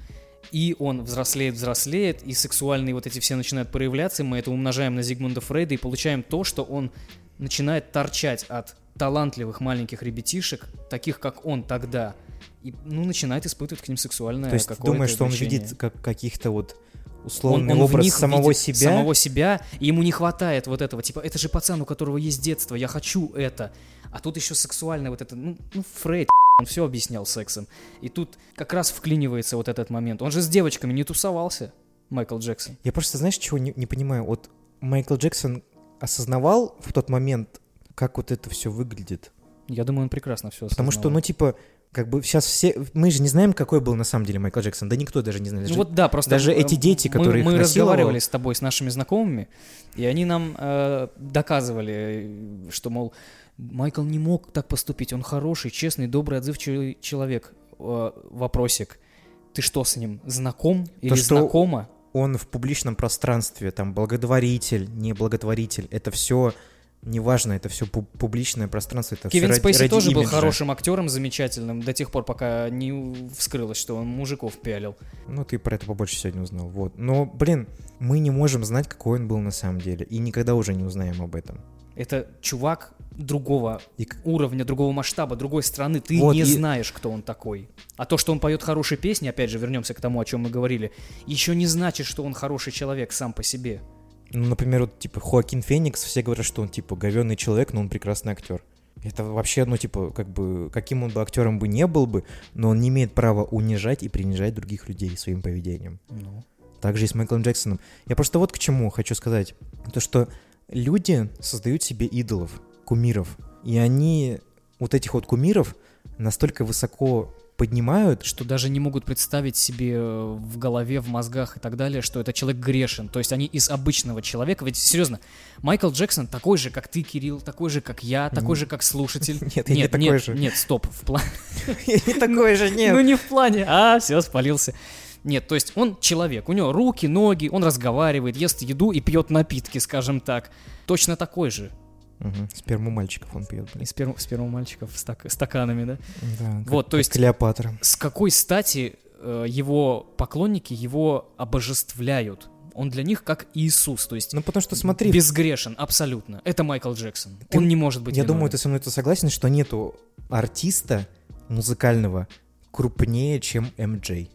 и он взрослеет, взрослеет, и сексуальные вот эти все начинают проявляться, и мы это умножаем на Зигмунда Фрейда и получаем то, что он начинает торчать от талантливых маленьких ребятишек, таких как он тогда, и ну, начинает испытывать к ним сексуальное То есть ты думаешь, что он видит как каких-то вот условный он в образ них самого себя? Самого себя, и ему не хватает вот этого. Типа, это же пацан, у которого есть детство, я хочу это. А тут еще сексуальное вот это, ну, ну Фрейд, он все объяснял сексом. И тут как раз вклинивается вот этот момент. Он же с девочками не тусовался, Майкл Джексон. Я просто, знаешь, чего не, не понимаю? Вот Майкл Джексон осознавал в тот момент, как вот это все выглядит. Я думаю, он прекрасно все Потому что, ну, типа, как бы сейчас все... Мы же не знаем, какой был на самом деле Майкл Джексон. Да никто даже не знает. Ну Даже- вот да, просто даже эти дети, мы- которые мы, насиловал- разговаривали с тобой, с нашими знакомыми, и они нам э, доказывали, что, мол, Майкл не мог так поступить, он хороший, честный, добрый, отзывчивый человек. Э, вопросик, ты что с ним, знаком или что- знакома? Он в публичном пространстве, там, благотворитель, не благотворитель, это все неважно, это все публичное пространство. Это Кевин ради- Спейси ради тоже был имиджа. хорошим актером, замечательным, до тех пор, пока не вскрылось, что он мужиков пялил. Ну, ты про это побольше сегодня узнал, вот. Но, блин, мы не можем знать, какой он был на самом деле, и никогда уже не узнаем об этом. Это чувак другого И уровня, другого масштаба, другой страны. Ты Вот, не и- знаешь, кто он такой. А то, что он поет хорошие песни, опять же, вернемся к тому, о чем мы говорили, еще не значит, что он хороший человек сам по себе. Ну, например, вот, типа, Хоакин Феникс, все говорят, что он, типа, говенный человек, но он прекрасный актер. Это вообще, ну, типа, как бы, каким он бы актером бы не был бы, но он не имеет права унижать и принижать других людей своим поведением. Ну. Также и с Майклом Джексоном. Я просто вот к чему хочу сказать. То, что люди создают себе идолов, кумиров. И они вот этих вот кумиров настолько высоко поднимают, Что даже не могут представить себе э, в голове, в мозгах и так далее, что этот человек грешен. То есть они из обычного человека. Ведь серьезно, Майкл Джексон такой же, как ты, Кирилл, такой же, как я, такой же, как слушатель. Нет, я не такой нет, же. Нет, стоп, в плане. Не такой же, нет. Ну не в плане, а, все, спалился. Нет, то есть он человек, у него руки, ноги, он разговаривает, ест еду и пьет напитки, скажем так. Точно такой же. Мгм. Сперму мальчиков он пьет, блин. Из первого, с первого мальчиков стак- стаканами, да? Да, как- Вот, то как есть- Клеопатра. С какой стати э, его поклонники его обожествляют? Он для них как Иисус, то есть Ну, потому что смотри, безгрешен, абсолютно. Это Майкл Джексон. Ты- он не может быть я виновен. думаю, ты со мной это согласен, что нету артиста музыкального крупнее, чем MJ.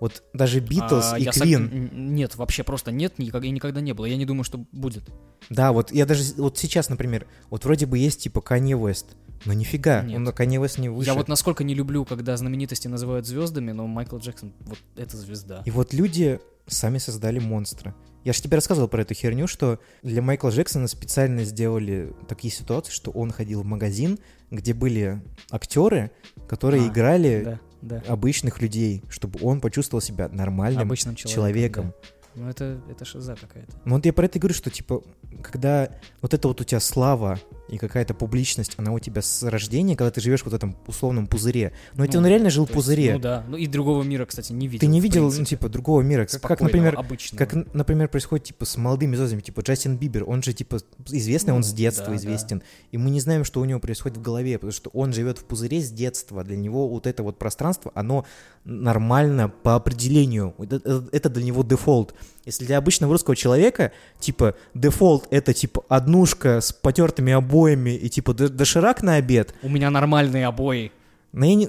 Вот даже Битлз А, и сог- Квин. н- Нет, вообще просто нет, никогда, и никогда не было. Я не думаю, что будет. Да, вот я даже вот сейчас, например, вот вроде бы есть типа Канье Уэст, но нифига, Нет. он на Канье Уэст не выше. Я вот насколько не люблю, когда знаменитости называют звездами, но Майкл Джексон, вот это звезда. И вот люди сами создали монстра. Я же тебе рассказывал про эту херню, что для Майкла Джексона специально сделали такие ситуации, что он ходил в магазин, где были актеры, которые А, играли Да, да. обычных людей, чтобы он почувствовал себя нормальным Обычным человеком. человеком. да. Ну это, это шиза какая-то. Ну вот я про это и говорю, что типа, когда вот это вот у тебя слава и какая-то публичность, она у тебя с рождения, когда ты живешь вот в этом условном пузыре. Но ведь Ну, он реально жил в пузыре. ну да, ну и другого мира, кстати, не видел. Ты не видел, ну, принципе. типа, другого мира. Как, как, например, обычного. как, например, происходит, типа, с молодыми звездами, типа, Джастин Бибер, он же, типа, известный, он Ну, с детства да, да. известен, и мы не знаем, что у него происходит в голове, потому что он живет в пузыре с детства, для него вот это вот пространство, оно нормально по определению, это, это- это для него дефолт. Если для обычного русского человека, типа, дефолт — это, типа, однушка с потертыми обоями и, типа, доширак на обед, У меня нормальные обои. ну, я не...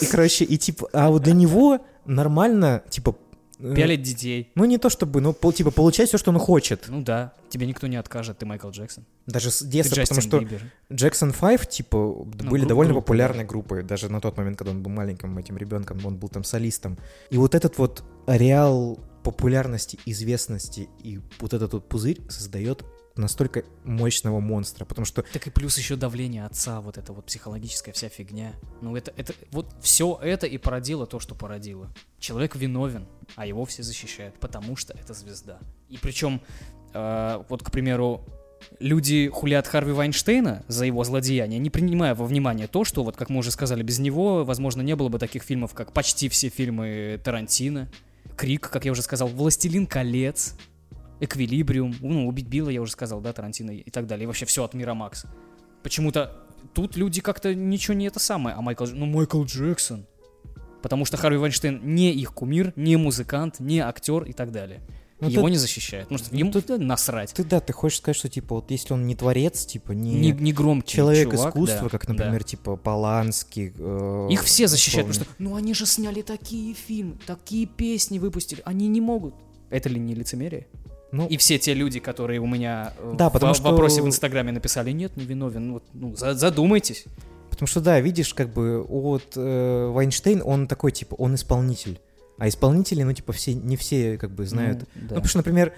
И, короче, и, типа, а вот для него нормально, типа... э, Пялить детей. ну, не то чтобы, ну, пол- типа, получать все, что он хочет. Ну да, тебе никто не откажет, ты Майкл Джексон. Даже с детства, потому что Бибер. Джексон 5, типа, были гру- довольно группа, популярной группой, даже на тот момент, когда он был маленьким этим ребенком, он был там солистом. И вот этот вот ареал популярности, известности и вот этот вот пузырь создает настолько мощного монстра, потому что Так и плюс еще давление отца, вот это вот психологическая вся фигня. Ну это, это, вот все это и породило то, что породило. Человек виновен, а его все защищают, потому что это звезда. И причем, э, вот, к примеру, люди хулят Харви Вайнштейна за его злодеяние, не принимая во внимание то, что, вот как мы уже сказали, без него, возможно, не было бы таких фильмов, как почти все фильмы Тарантино, Крик, как я уже сказал, Властелин колец, Эквилибриум, ну, Убить Билла, я уже сказал, да, Тарантино и так далее, и вообще все от Мира Макс. Почему-то тут люди как-то ничего не это самое, а Майкл, ну, Майкл Джексон. Потому что Харви Вайнштейн не их кумир, не музыкант, не актер и так далее. Ну, Его ты- не защищают, потому что ему тут насрать. Ты да, ты хочешь сказать, что типа вот если он не творец, типа не, Не, не громкий человек чувак, искусства, да, как, да. например, типа Поланский. э, Их все защищают, условно. потому что, ну они же сняли такие фильмы, такие песни выпустили, они не могут. Это ли не лицемерие? Ну, И все те люди, которые у меня э, Да, в потому что- вопросе в Инстаграме написали, нет, не виновен, ну, вот, ну, за- задумайтесь. Потому что, да, видишь, как бы вот э, Вайнштейн, он такой, типа, он исполнитель. А исполнители, ну, типа, все, не все, как бы, знают. Ну, Ну, да. потому что, например,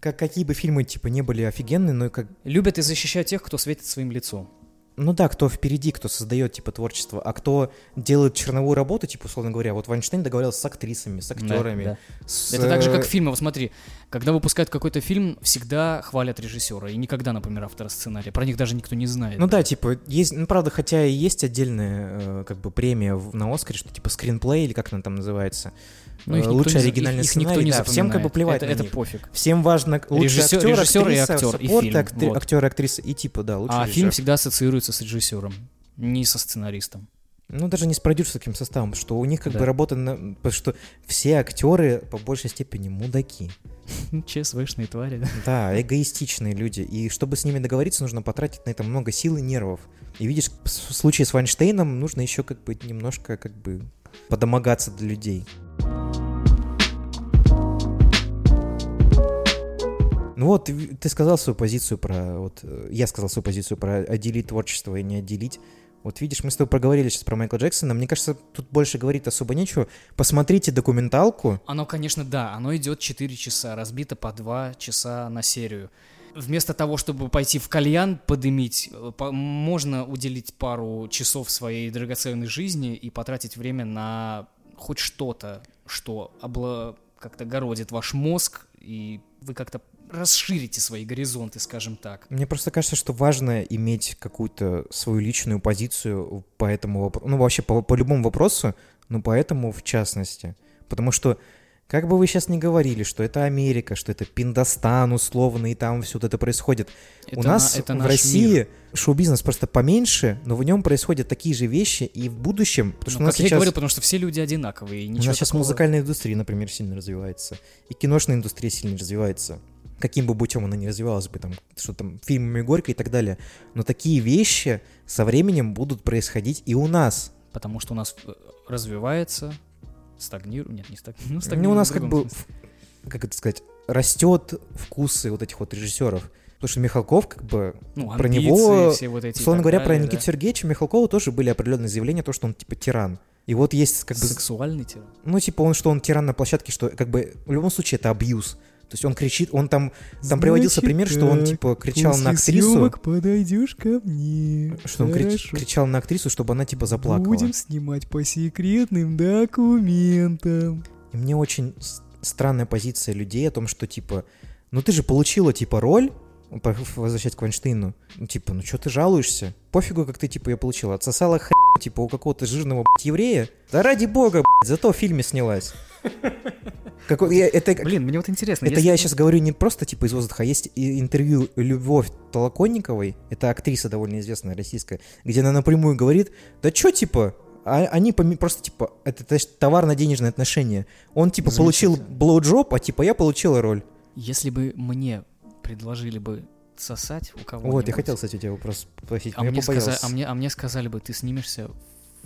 как, какие бы фильмы, типа, не были офигенные, но как... Любят и защищают тех, кто светит своим лицом. Ну да, кто впереди, кто создает, типа, творчество, а кто делает черновую работу, типа, условно говоря, вот Вайнштейн договорился с актрисами, с актерами. Да, с, Это так же, как э, фильмы. Вот смотри, когда выпускают какой-то фильм, всегда хвалят режиссера. И никогда, например, автора сценария. Про них даже никто не знает. Ну да, типа, есть, ну правда, хотя и есть отдельная, э, как бы, премия в- на Оскаре, что типа скринплей, или как она там называется. Ну, их Э, за- оригинальный их- их никто сценарий, не да, всем как бы запоминает. плевать Это- на это них. пофиг. Всем важно лучший Режиссер- актер, режиссер и актриса, актер, и фильм, актри- вот. актер, актриса и типа, да, лучший А режиссер. фильм всегда ассоциируется с режиссером, не со сценаристом. Ну, даже не с продюсерским составом, что у них как Да. бы работа на... Потому что все актеры по большей степени мудаки. ЧСВшные твари, да? Да, эгоистичные люди. И чтобы с ними договориться, нужно потратить на это много сил и нервов. И видишь, в случае с Вайнштейном нужно еще как бы немножко как бы подомогаться для людей. Ну вот, ты ты сказал свою позицию про... Вот, э, я сказал свою позицию про отделить творчество и не отделить. Вот видишь, мы с тобой проговорили сейчас про Майкла Джексона. Мне кажется, тут больше говорить особо нечего. Посмотрите документалку. Оно, конечно, да, оно идет 4 часа, разбито по 2 часа на серию. Вместо того, чтобы пойти в кальян подымить, э, по- можно уделить пару часов своей драгоценной жизни и потратить время на хоть что-то, что обла... как-то городит ваш мозг, и вы как-то расширите свои горизонты, скажем так. Мне просто кажется, что важно иметь какую-то свою личную позицию по этому вопросу. Ну, вообще, по, по любому вопросу, но по этому в частности. Потому что, как бы вы сейчас ни говорили, что это Америка, что это Пиндостан условно, и там все вот это происходит. У Это нас на- это в России шоу-бизнес просто поменьше, но в нем происходят такие же вещи и в будущем. Потому что Ну, у нас как я сейчас... говорю, потому что все люди одинаковые. У нас сейчас такого- музыкальная индустрия, например, сильно развивается. И киношная индустрия сильно развивается. Каким бы путем она ни развивалась бы, там, что там, фильмами Горько и так далее. Но такие вещи со временем будут происходить и у нас. Потому что у нас э, развивается, стагнирует, нет, не стагнирует, ну, Ну, у стагнирует нас как бы, как это сказать, растет вкусы вот этих вот режиссеров. Потому что Михалков, как бы, Ну, про него, все вот эти условно говоря, про далее, Никиту да. Сергеевича Михалкова тоже были определенные заявления, то, что он, типа, тиран. И вот есть, как бы, Сексуальный тиран. Ну, типа, он, что он тиран на площадке, что, как бы, в любом случае, это абьюз. То есть он кричит, он там, там приводился пример, что он, типа, кричал на актрису, подойдешь ко мне. что он крич- кричал на актрису, чтобы она, типа, заплакала. снимать по секретным документам. И мне очень странная позиция людей о том, что, типа, ну ты же получила, типа, роль, возвращать к Вайнштейну, ну, типа, ну что ты жалуешься? Пофигу, как ты, типа, ее получила. Отсосала хрень, типа, у какого-то жирного, блядь, еврея. Да ради бога, блядь, зато в фильме снялась. Какой- я- это, Блин, мне вот интересно. Это если я сейчас говорю не просто типа из воздуха, а есть интервью Любовь Толоконниковой, это актриса довольно известная российская, где она напрямую говорит, да чё типа, а- они поми- просто типа, это то есть, товарно-денежные отношения. Он типа получил блоуджоп, а типа я получила роль. Если бы мне предложили бы сосать у кого Вот, я хотел, кстати, у тебя вопрос спросить, а мне, побоялся. сказа- а, мне, а мне сказали бы, ты снимешься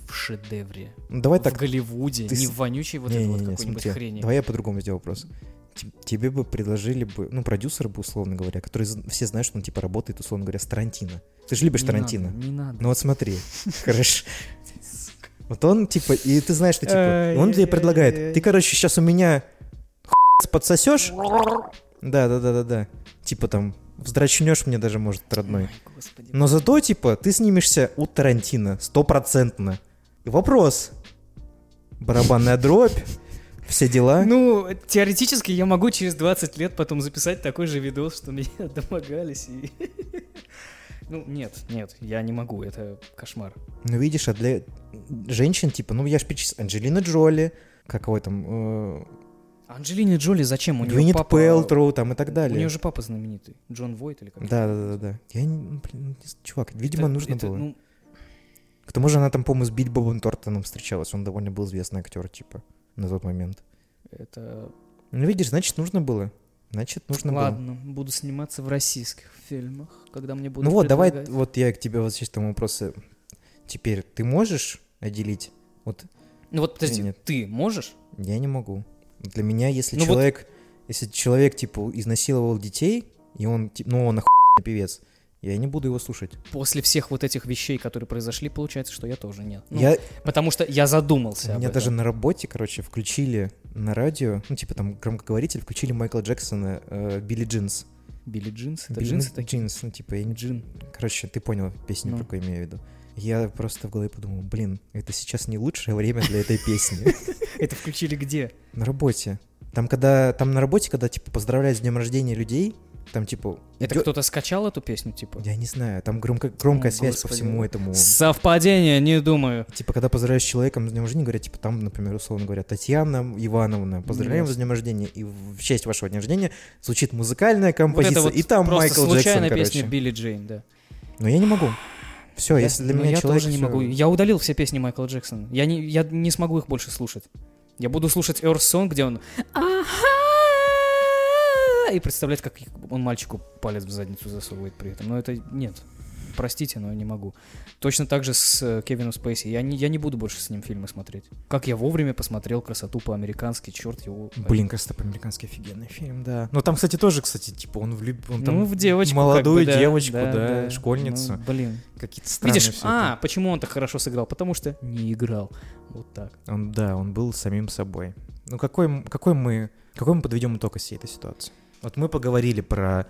в шедевре. Ну, Давай в так. Голливуде, ты не в вонючей вот этой вот Не-не-не, какой-нибудь смотри, хрени. Давай я по-другому сделаю вопрос. Тебе бы предложили бы, ну, продюсер бы, условно говоря, который все знают, что он, типа, работает, условно говоря, с Тарантино. Ты же любишь Не Тарантино? надо, не надо. Ну вот смотри, хорошо. Вот он, типа, и ты знаешь, что, типа, он тебе предлагает, ты, короче, сейчас у меня подсосешь? Да, да, да, да, да. Типа там, вздрачнешь мне даже, может, родной. Ой. Но зато, типа, ты снимешься у Тарантино, стопроцентно. И вопрос. Барабанная дробь. Все дела? Ну, теоретически я могу через 20 лет потом записать такой же видос, что меня домогались и... Ну, нет, нет, я не могу, это кошмар. Ну, видишь, а для женщин, типа, ну, я ж перечислил, Анджелина Джоли, как его там, э, Анджелине Джоли зачем? У нее Gwyneth папа... Пэлтроу там и так У далее. нее же папа знаменитый. Джон Войт или как? Да, да, да, да. Я не, ну, блин, з- чувак, видимо, Это- нужно это, было. ну, К тому же она там, по-моему, с Билли Бобом Тортоном встречалась. Он довольно был известный актер, типа, на тот момент. это... Ну, видишь, значит, нужно было. Значит, нужно было. Ладно, буду сниматься в российских фильмах, когда мне будут Ну вот, давай, вот я к тебе вот сейчас там вопросы. Теперь ты можешь отделить? Вот Ну вот, подожди, Нет. ты можешь? я не могу. Для меня, если Ну вот- человек, если человек, типа, изнасиловал детей, и он, ти- ну, он охуенный певец, я не буду его слушать. После всех вот этих вещей, которые произошли, получается, что я тоже нет. Ну, я, Потому что я задумался об меня этом. даже на работе, короче, включили на радио, ну, типа, там, громкоговоритель, включили Майкла Джексона, э, Billie Jeans. Billie Jeans? Это Билли джинсы такие? Джинс, ну, типа, я не... Jean. Короче, ты понял песню, Ну. про какую имею в виду. Я просто в голове подумал, блин, это сейчас не лучшее время для этой песни. Это включили где? На работе. Там, когда, там на работе, когда, типа, поздравляют с днем рождения людей, там, типа... Это идё- кто-то скачал эту песню, типа? Я не знаю, там громко, громкая О, связь по господи. всему этому. Совпадение, не думаю. Типа, когда поздравляешь с человеком с днем рождения, говорят, типа, там, например, условно говоря, Татьяна Ивановна, поздравляем с днем рождения, и в честь вашего дня рождения звучит музыкальная Вот композиция, это вот и там просто Майкл Джексон, случайная песня Билли Джейн, да. Но я не могу. Все, Я- если для ну, меня я человек... тоже не всё- могу. Я удалил все песни Майкла Джексона. Я не, я не смогу их больше слушать. Я буду слушать Earth Song, где он И представлять, как он мальчику палец в задницу засовывает при этом. Но это нет. Простите, но не могу. Точно так же с э, Кевином Спейси. Я не, я не буду больше с ним фильмы смотреть. Как я вовремя посмотрел «Красоту по-американски», черт его... Блин, кажется, по-американски офигенный фильм, да. Ну там, кстати, тоже, кстати, типа он влюб... он там ну, в девочку. молодую как бы, да, девочку, да, да. школьницу. Ну, блин. Какие-то странные Видишь, а, это. почему он так хорошо сыграл? Потому что не играл. Вот так. Он, да, он был самим собой. Ну какой, какой мы, какой мы подведем итог из всей этой ситуации? Вот мы поговорили про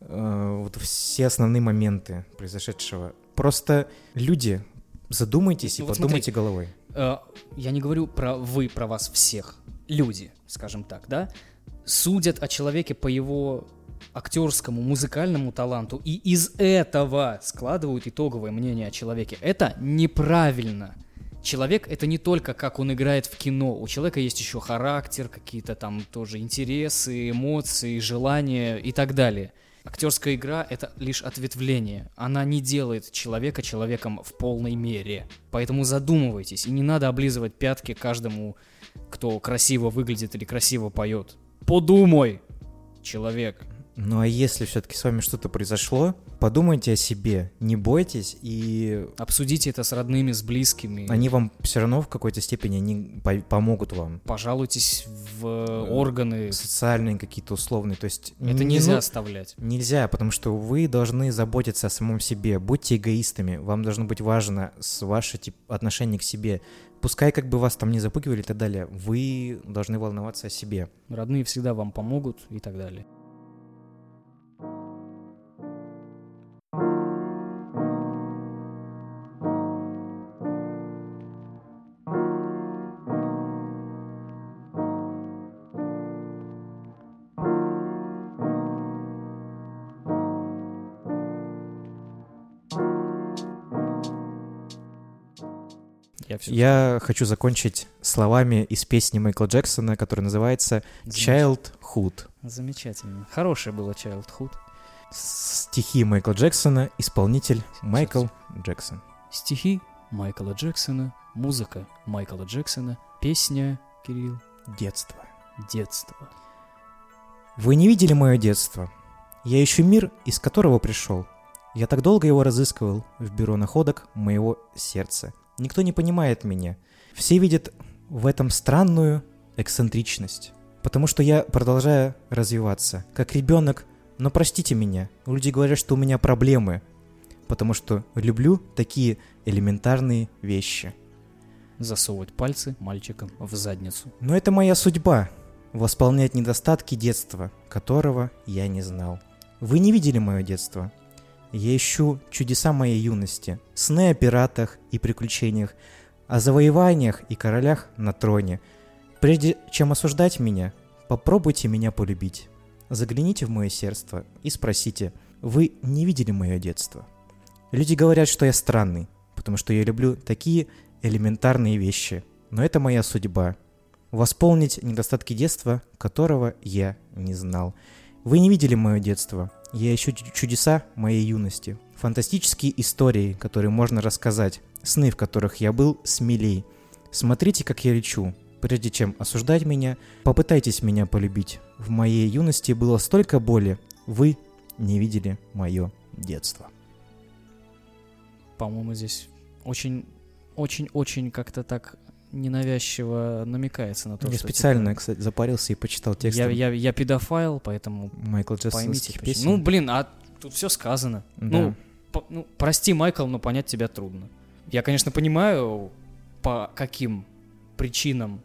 э, вот все основные моменты произошедшего. Просто люди, задумайтесь Ну и вот подумайте смотри. головой. Э, я не говорю про вы, про вас всех. Люди, скажем так, да, судят о человеке по его актерскому, музыкальному таланту и из этого складывают итоговое мнение о человеке. Это неправильно. Человек это не только как он играет в кино. У человека есть еще характер, какие-то там тоже интересы, эмоции, желания и так далее. Актерская игра это лишь ответвление. Она не делает человека человеком в полной мере. Поэтому задумывайтесь. И не надо облизывать пятки каждому, кто красиво выглядит или красиво поет. Подумай, человек. Ну а если все-таки с вами что-то произошло, подумайте о себе, не бойтесь, и Обсудите это с родными, с близкими. они вам все равно в какой-то степени они по- помогут вам. Пожалуйтесь в э, органы. Социальные какие-то условные, то есть... Это не нельзя оставлять. Нельзя, потому что вы должны заботиться о самом себе. Будьте эгоистами. Вам должно быть важно с ваше тип, отношение к себе. Пускай как бы вас там не запугивали и так далее, вы должны волноваться о себе. Родные всегда вам помогут и так далее. Я хочу закончить словами из песни Майкла Джексона, которая называется Childhood. Замечательно. Хорошее было Childhood. Стихи Майкла Джексона, исполнитель Майкл Джексон. Стихи Майкла Джексона, музыка Майкла Джексона, песня, Кирилл, Детство. детство. Вы не видели мое детство. Я ищу мир, из которого пришел. Я так долго его разыскивал в бюро находок моего сердца. Никто не понимает меня. Все видят в этом странную эксцентричность. Потому что я продолжаю развиваться, как ребенок, но простите меня, люди говорят, что у меня проблемы, потому что люблю такие элементарные вещи. Засовывать пальцы мальчикам в задницу. Но это моя судьба — восполнять недостатки детства, которого я не знал. Вы не видели мое детство. Я ищу чудеса моей юности, сны о пиратах и приключениях, о завоеваниях и королях на троне. Прежде чем осуждать меня, попробуйте меня полюбить. Загляните в мое сердце и спросите, вы не видели мое детство? Люди говорят, что я странный, потому что я люблю такие элементарные вещи. Но это моя судьба. Восполнить недостатки детства, которого я не знал. Вы не видели мое детство. Я ищу чу- чудеса моей юности. Фантастические истории, которые можно рассказать. Сны, в которых я был смелей. Смотрите, как я лечу. Прежде чем осуждать меня, попытайтесь меня полюбить. В моей юности было столько боли. Вы не видели мое детство. По-моему, здесь очень, очень-очень как-то так ненавязчиво намекается на то, я что... специально, типа, кстати, запарился и почитал текст я, я, я педофайл, поэтому Майкла поймите. Песен. Ну, блин, а тут все сказано. Да. Ну, по- ну, прости, Майкл, но понять тебя трудно. Я, конечно, понимаю, по каким причинам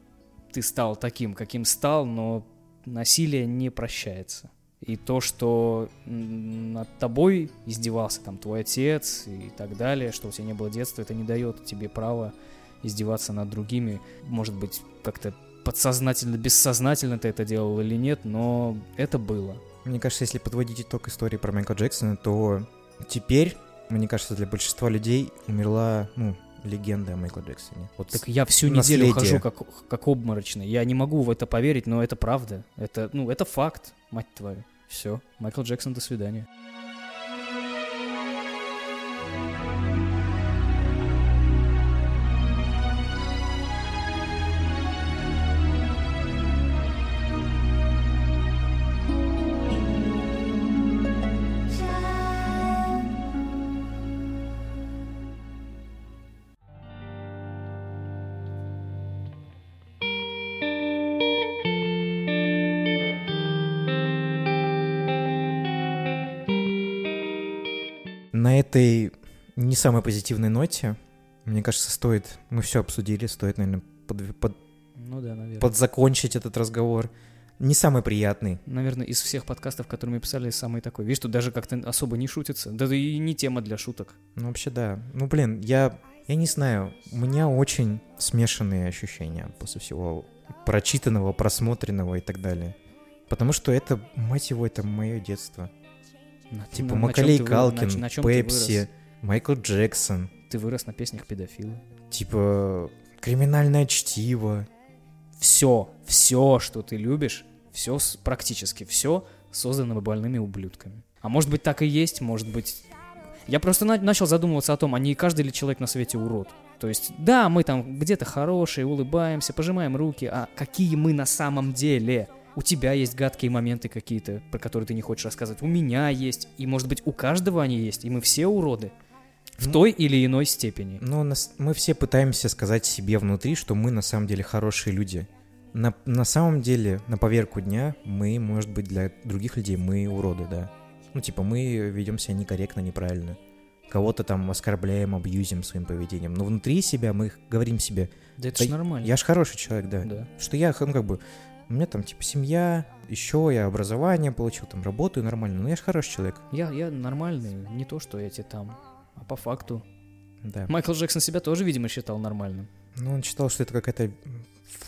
ты стал таким, каким стал, но насилие не прощается. И то, что над тобой издевался там твой отец и так далее, что у тебя не было детства, это не дает тебе права издеваться над другими. Может быть, как-то подсознательно, бессознательно ты это делал или нет, но это было. Мне кажется, если подводить итог истории про Майкла Джексона, то теперь, мне кажется, для большинства людей умерла, ну, легенда о Майкле Джексоне. Вот Так я всю неделю наследие. хожу как, как обморочный. Я не могу в это поверить, но это правда. Это, ну, это факт, мать твою. Все. Майкл Джексон, до свидания. Этой не самой позитивной ноте, мне кажется, стоит, мы все обсудили, стоит, наверное, под- под- Ну да, наверное. подзакончить этот разговор. Не самый приятный. Наверное, из всех подкастов, которые мы писали, самый такой. Видишь, тут даже как-то особо не шутится. Да и не тема для шуток. Ну, вообще, да. Ну, блин, я, я не знаю, у меня очень смешанные ощущения после всего прочитанного, просмотренного и так далее. Потому что это, мать его, это мое детство. На- Типа на- на Макалей чём ты вы- на- Калкин, на Пепси? Майкл Джексон, Ты вырос на песнях педофила. типа криминальное чтиво. Все, все, что ты любишь, все практически все создано больными ублюдками. А может быть так и есть, может быть... Я просто на- начал задумываться о том, а не каждый ли человек на свете урод. То есть, да, мы там где-то хорошие, улыбаемся, пожимаем руки, а какие мы на самом деле? У тебя есть гадкие моменты какие-то, про которые ты не хочешь рассказывать. У меня есть, и может быть у каждого они есть, и мы все уроды. В Ну, той или иной степени. Но нас- мы все пытаемся сказать себе внутри, что мы на самом деле хорошие люди. На, на самом деле, на поверку дня, мы, может быть, для других людей мы уроды, да. Ну, типа, мы ведем себя некорректно, неправильно. Кого-то там оскорбляем, абьюзим своим поведением. Но внутри себя мы говорим себе, Да это «Да ж нормально. я ж хороший человек, да. Да. Что я, ну, как бы, у меня там, типа, семья, еще я образование получил, там, работаю нормально. Ну, я ж хороший человек, Я, я нормальный, не то, что эти там. А по факту. да. Майкл Джексон себя тоже, видимо, считал нормальным. Ну, он считал, что это какая-то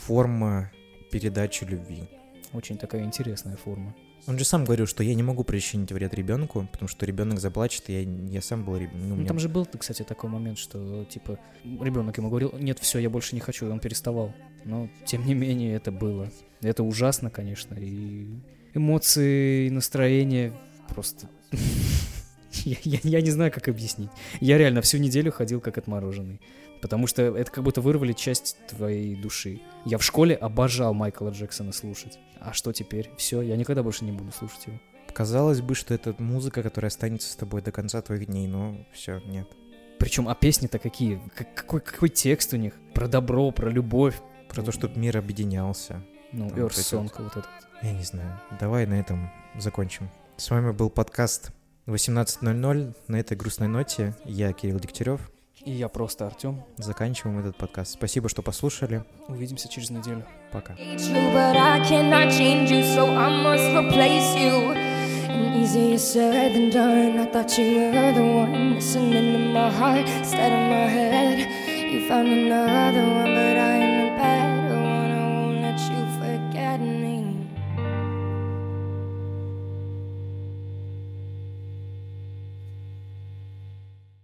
форма передачи любви. Очень такая интересная форма. Он же сам говорил, что я не могу причинить вред ребенку, потому что ребенок заплачет, и я, я сам был ребенком. Ну, Ну, мне- там же был, кстати, такой момент, что, типа, ребенок ему говорил, нет, все, я больше не хочу, и он переставал. Но, тем не менее, это было. Это ужасно, конечно, и эмоции, и настроение просто... Я, я- я не знаю, как объяснить. Я реально всю неделю ходил как отмороженный. Потому что это как будто вырвали часть твоей души. Я в школе обожал Майкла Джексона слушать. А что теперь? Все, я никогда больше не буду слушать его. Казалось бы, что это музыка, которая останется с тобой до конца твоих дней, но все, нет. Причем, а песни-то какие? Как- какой, какой текст у них? Про добро, про любовь. Про то, чтобы мир объединялся. Ну, Там Earth Song вот этот. Я не знаю. Давай на этом закончим. С вами был подкаст 18.00. На этой грустной ноте я, Кирилл Дегтярев. И я просто Артем. Заканчиваем этот подкаст. Спасибо, что послушали. Увидимся через неделю. Пока. you, so I must replace you. And easier said than done. I thought you were the one listening to my heart instead of my head. You found another one, but I am